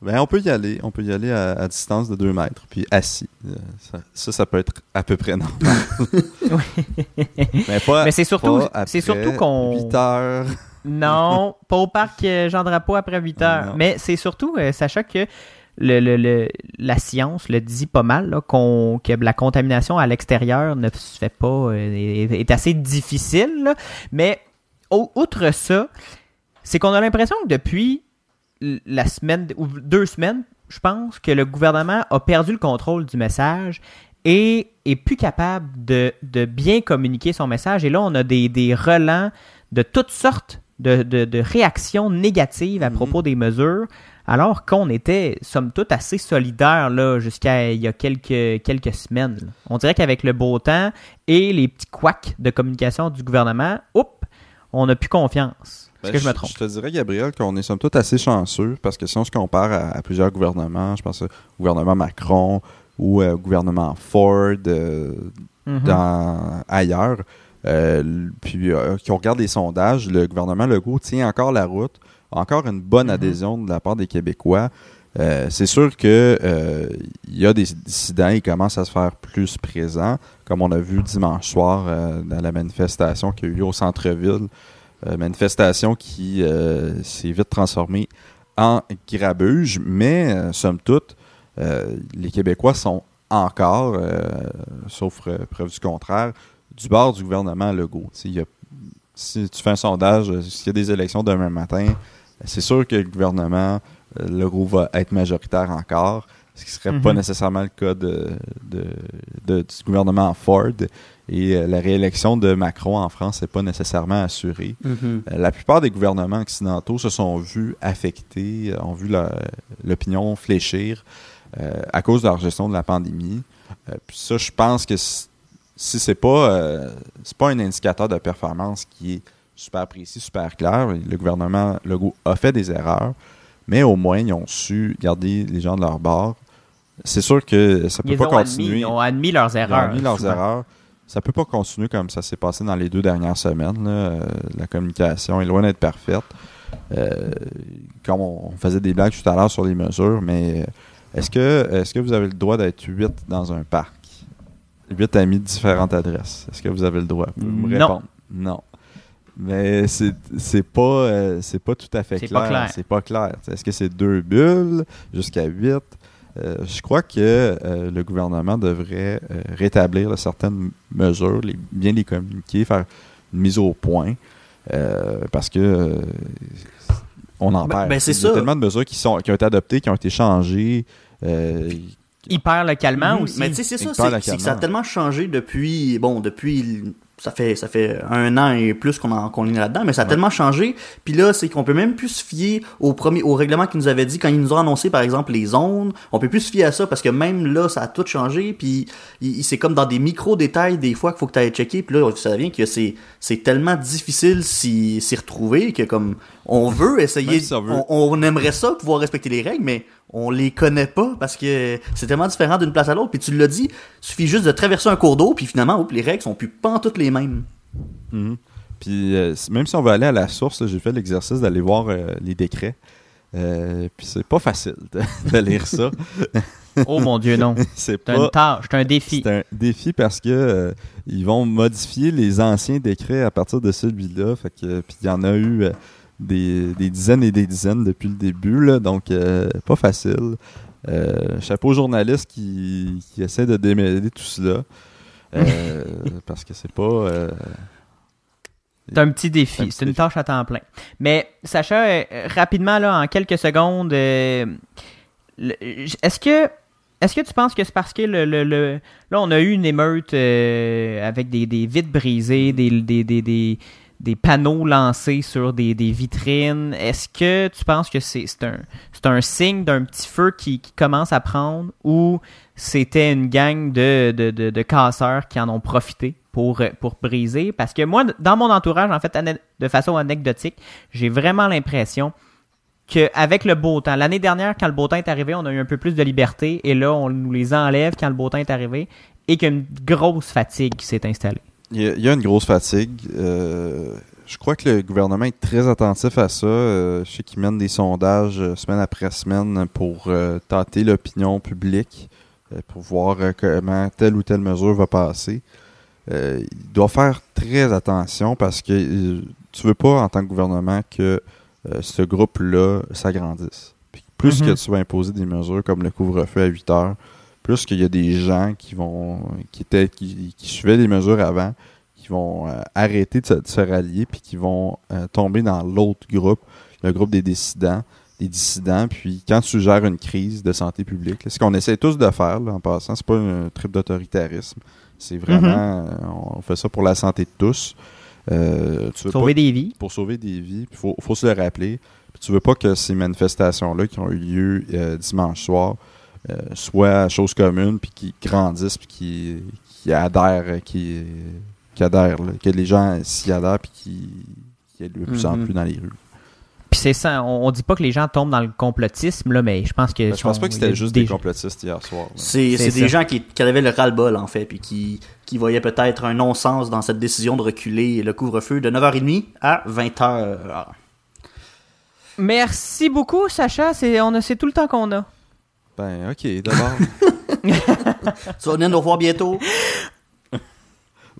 Ben, on peut y aller. On peut y aller à, à distance de 2 mètres, puis assis. Ça, ça, ça peut être à peu près normal. Mais pas Mais c'est surtout- pas c'est après surtout qu'on- 8 heures. Non, pas au parc euh, Jean Drapeau après 8 heures. Non. Mais c'est surtout, euh, Sacha, que le, le- le- la science le dit pas mal, là, qu'on, que la contamination à l'extérieur ne se fait pas, euh, est, est assez difficile. là. Mais au- outre ça, c'est qu'on a l'impression que depuis la semaine ou deux semaines, je pense que le gouvernement a perdu le contrôle du message et est plus capable de, de bien communiquer son message. Et là, on a des, des relents de toutes sortes de, de- de réactions négatives à Mhm. propos des mesures, alors qu'on était, somme toute, assez solidaires là, jusqu'à il y a quelques, quelques semaines. là. On dirait qu'avec le beau temps et les petits couacs de communication du gouvernement, oups, on n'a plus confiance. Est-ce Ben, que je me trompe? Je te dirais, Gabriel, qu'on est somme toute assez chanceux parce que si on se compare à, à plusieurs gouvernements, je pense au gouvernement Macron ou au gouvernement Ford euh, Mhm. dans, ailleurs, euh, puis euh, qu'on regarde les sondages, le gouvernement Legault tient encore la route, encore une bonne Mhm. adhésion de la part des Québécois. Euh, c'est sûr que euh, il y a des dissidents, ils commencent à se faire plus présents, comme on a vu dimanche soir euh, dans la manifestation qui a eu lieu au centre-ville. Euh, manifestation qui euh, s'est vite transformée en grabuge, mais euh, somme toute, euh, les Québécois sont encore, euh, sauf euh, preuve du contraire, du bord du gouvernement Legault. Y a- si tu fais un sondage, euh, s'il y a des élections demain matin, euh, c'est sûr que le gouvernement euh, Legault va être majoritaire encore, ce qui ne serait pas Mhm. nécessairement le cas de, de- de- du gouvernement Ford. Et la réélection de Macron en France n'est pas nécessairement assurée. Mhm. La plupart des gouvernements occidentaux se sont vus affectés, ont vu l'opinion fléchir euh, à cause de leur gestion de la pandémie. Euh, puis ça, je pense que si, c'est pas euh, c'est pas un indicateur de performance qui est super précis, super clair, le gouvernement Legault a fait des erreurs, mais au moins ils ont su garder les gens de leur bord. C'est sûr que ça peut Ils pas admis, continuer. ils ont admis leurs Ils ont erreurs. admis leurs souvent. erreurs. Ça peut pas continuer comme ça s'est passé dans les deux dernières semaines. là. Euh, la communication est loin d'être parfaite. Euh, comme on, on faisait des blagues tout à l'heure sur les mesures, mais est-ce que est-ce que vous avez le droit d'être huit dans un parc? Huit amis de différentes adresses. Est-ce que vous avez le droit? Vous me Non. répondre. Non. Mais c'est pas euh, c'est pas tout à fait clair. C'est pas clair. Est-ce que c'est deux bulles jusqu'à huit? Euh, je crois que euh, le gouvernement devrait rétablir là, certaines mesures, les- bien les communiquer, faire une mise au point, parce que on en Ben- perd. ben, Il y a ça. tellement de mesures qui, sont, qui ont été adoptées, qui ont été changées. euh, Hyper localement aussi. Mais tu sais, c'est ça, c'est- que ça a tellement changé depuis, bon, depuis, ça fait, ça fait un an et plus qu'on en- qu'on est là-dedans, mais ça a tellement changé. Puis là, c'est qu'on peut même plus se fier au premier, au règlement qu'ils nous avaient dit quand ils nous ont annoncé, par exemple, les zones. On peut plus se fier à ça parce que même là, ça a tout changé. Puis il- il- c'est comme dans des micro détails des fois qu'il faut que tu ailles checker. Puis là, ça vient que c'est, c'est tellement difficile s'y, s'y retrouver que comme on veut essayer, Même si on veut. on, on aimerait ça pouvoir respecter les règles, mais on les connaît pas parce que c'est tellement différent d'une place à l'autre. Puis tu l'as dit, suffit juste de traverser un cours d'eau, puis finalement, oups, les règles sont plus pas toutes les mêmes. Mhm. Puis euh, même si on veut aller à la source, là, j'ai fait l'exercice d'aller voir euh, les décrets. Euh, puis c'est pas facile de, de lire ça. Oh mon Dieu, non. c'est C'est une pas tâche, c'est un défi. C'est un défi parce que euh, ils vont modifier les anciens décrets à partir de celui-là. Fait que puis il y en a eu euh, des, des dizaines et des dizaines depuis le début, là, donc euh, pas facile. Euh, chapeau aux journalistes qui, qui essaient de démêler tout cela. Euh, parce que c'est pas. C'est un petit défi. C'est une tâche à temps plein. Mais Sacha, rapidement, là, en quelques secondes, est-ce que est-ce que tu penses que c'est parce que le, le- le- là on a eu une émeute avec des, des vitres brisées, des, des, des, des, panneaux lancés sur des, vitrines. Est-ce que tu penses que c'est un, un signe d'un petit feu qui, commence à prendre ou c'était une gang de, de, de, casseurs qui en ont profité pour, pour briser? Parce que moi, dans mon entourage, en fait, de façon anecdotique, j'ai vraiment l'impression qu'avec le beau temps, l'année dernière, quand le beau temps est arrivé, on a eu un peu plus de liberté et là, on nous les enlève quand le beau temps est arrivé et qu'une grosse fatigue s'est installée. Il y, a, il y a une grosse fatigue. Euh, je crois que le gouvernement est très attentif à ça. Euh, je sais qu'il mène des sondages euh, semaine après semaine pour tâter l'opinion publique, pour voir comment telle ou telle mesure va passer. Il doit faire très attention parce que tu veux pas, en tant que gouvernement, que ce groupe-là s'agrandisse. Puis plus Mhm. que tu vas imposer des mesures comme le couvre-feu à 8 heures, plus qu'il y a des gens qui vont qui étaient qui, qui suivaient les mesures avant, qui vont euh, arrêter de se, de se rallier puis qui vont euh, tomber dans l'autre groupe, le groupe des dissidents, des dissidents. Puis quand tu gères une crise de santé publique, là, ce qu'on essaie tous de faire là, en passant, c'est pas un trip d'autoritarisme, c'est vraiment euh, on fait ça pour la santé de tous. Euh, tu veux pas- Sauver des vies. pour sauver des vies. Il faut, faut se le rappeler. Puis tu veux pas que ces manifestations-là qui ont eu lieu euh, dimanche soir euh, soient chose commune, puis qui grandissent, puis qui, qui adhèrent, euh, qui, qui adhèrent, là. que les gens s'y adhèrent, puis qui, qui aient de plus en Mhm. plus dans les rues. Puis c'est ça, on, on dit pas que les gens tombent dans le complotisme, là, mais je pense que. Ben, je pense pas que c'était juste des des- complotistes hier soir. C'est des gens qui, qui avaient le ras-le-bol, en fait, puis qui, qui voyaient peut-être un non-sens dans cette décision de reculer le couvre-feu de 9h30 à 20h. Merci beaucoup, Sacha. C'est on a- c'est tout le temps qu'on a. Ben, ok, d'abord. Tu vas venir nous revoir bientôt?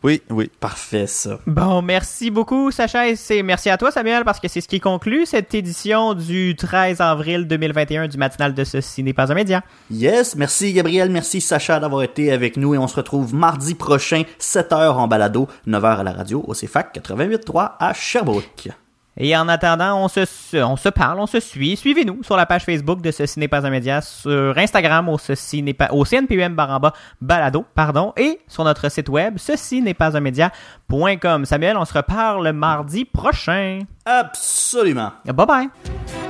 oui, oui. Parfait, ça. Bon, merci beaucoup, Sacha. Et c'est merci à toi, Samuel, parce que c'est ce qui conclut cette édition du 13 avril 2021 du matinal de Ceci n'est pas un média. Yes, merci Gabriel, merci Sacha d'avoir été avec nous et on se retrouve mardi prochain, 7h en balado, 9h à la radio au CFAC 88.3 à Sherbrooke. Et en attendant, on se, on se parle, on se suit. Suivez-nous sur la page Facebook de Ceci n'est pas un média, sur Instagram au Ceci n'est pas, au CNPUM baramba balado, pardon, et sur notre site web, ceci n'est pas un média.com. Samuel, on se reparle mardi prochain. Absolument. Bye bye.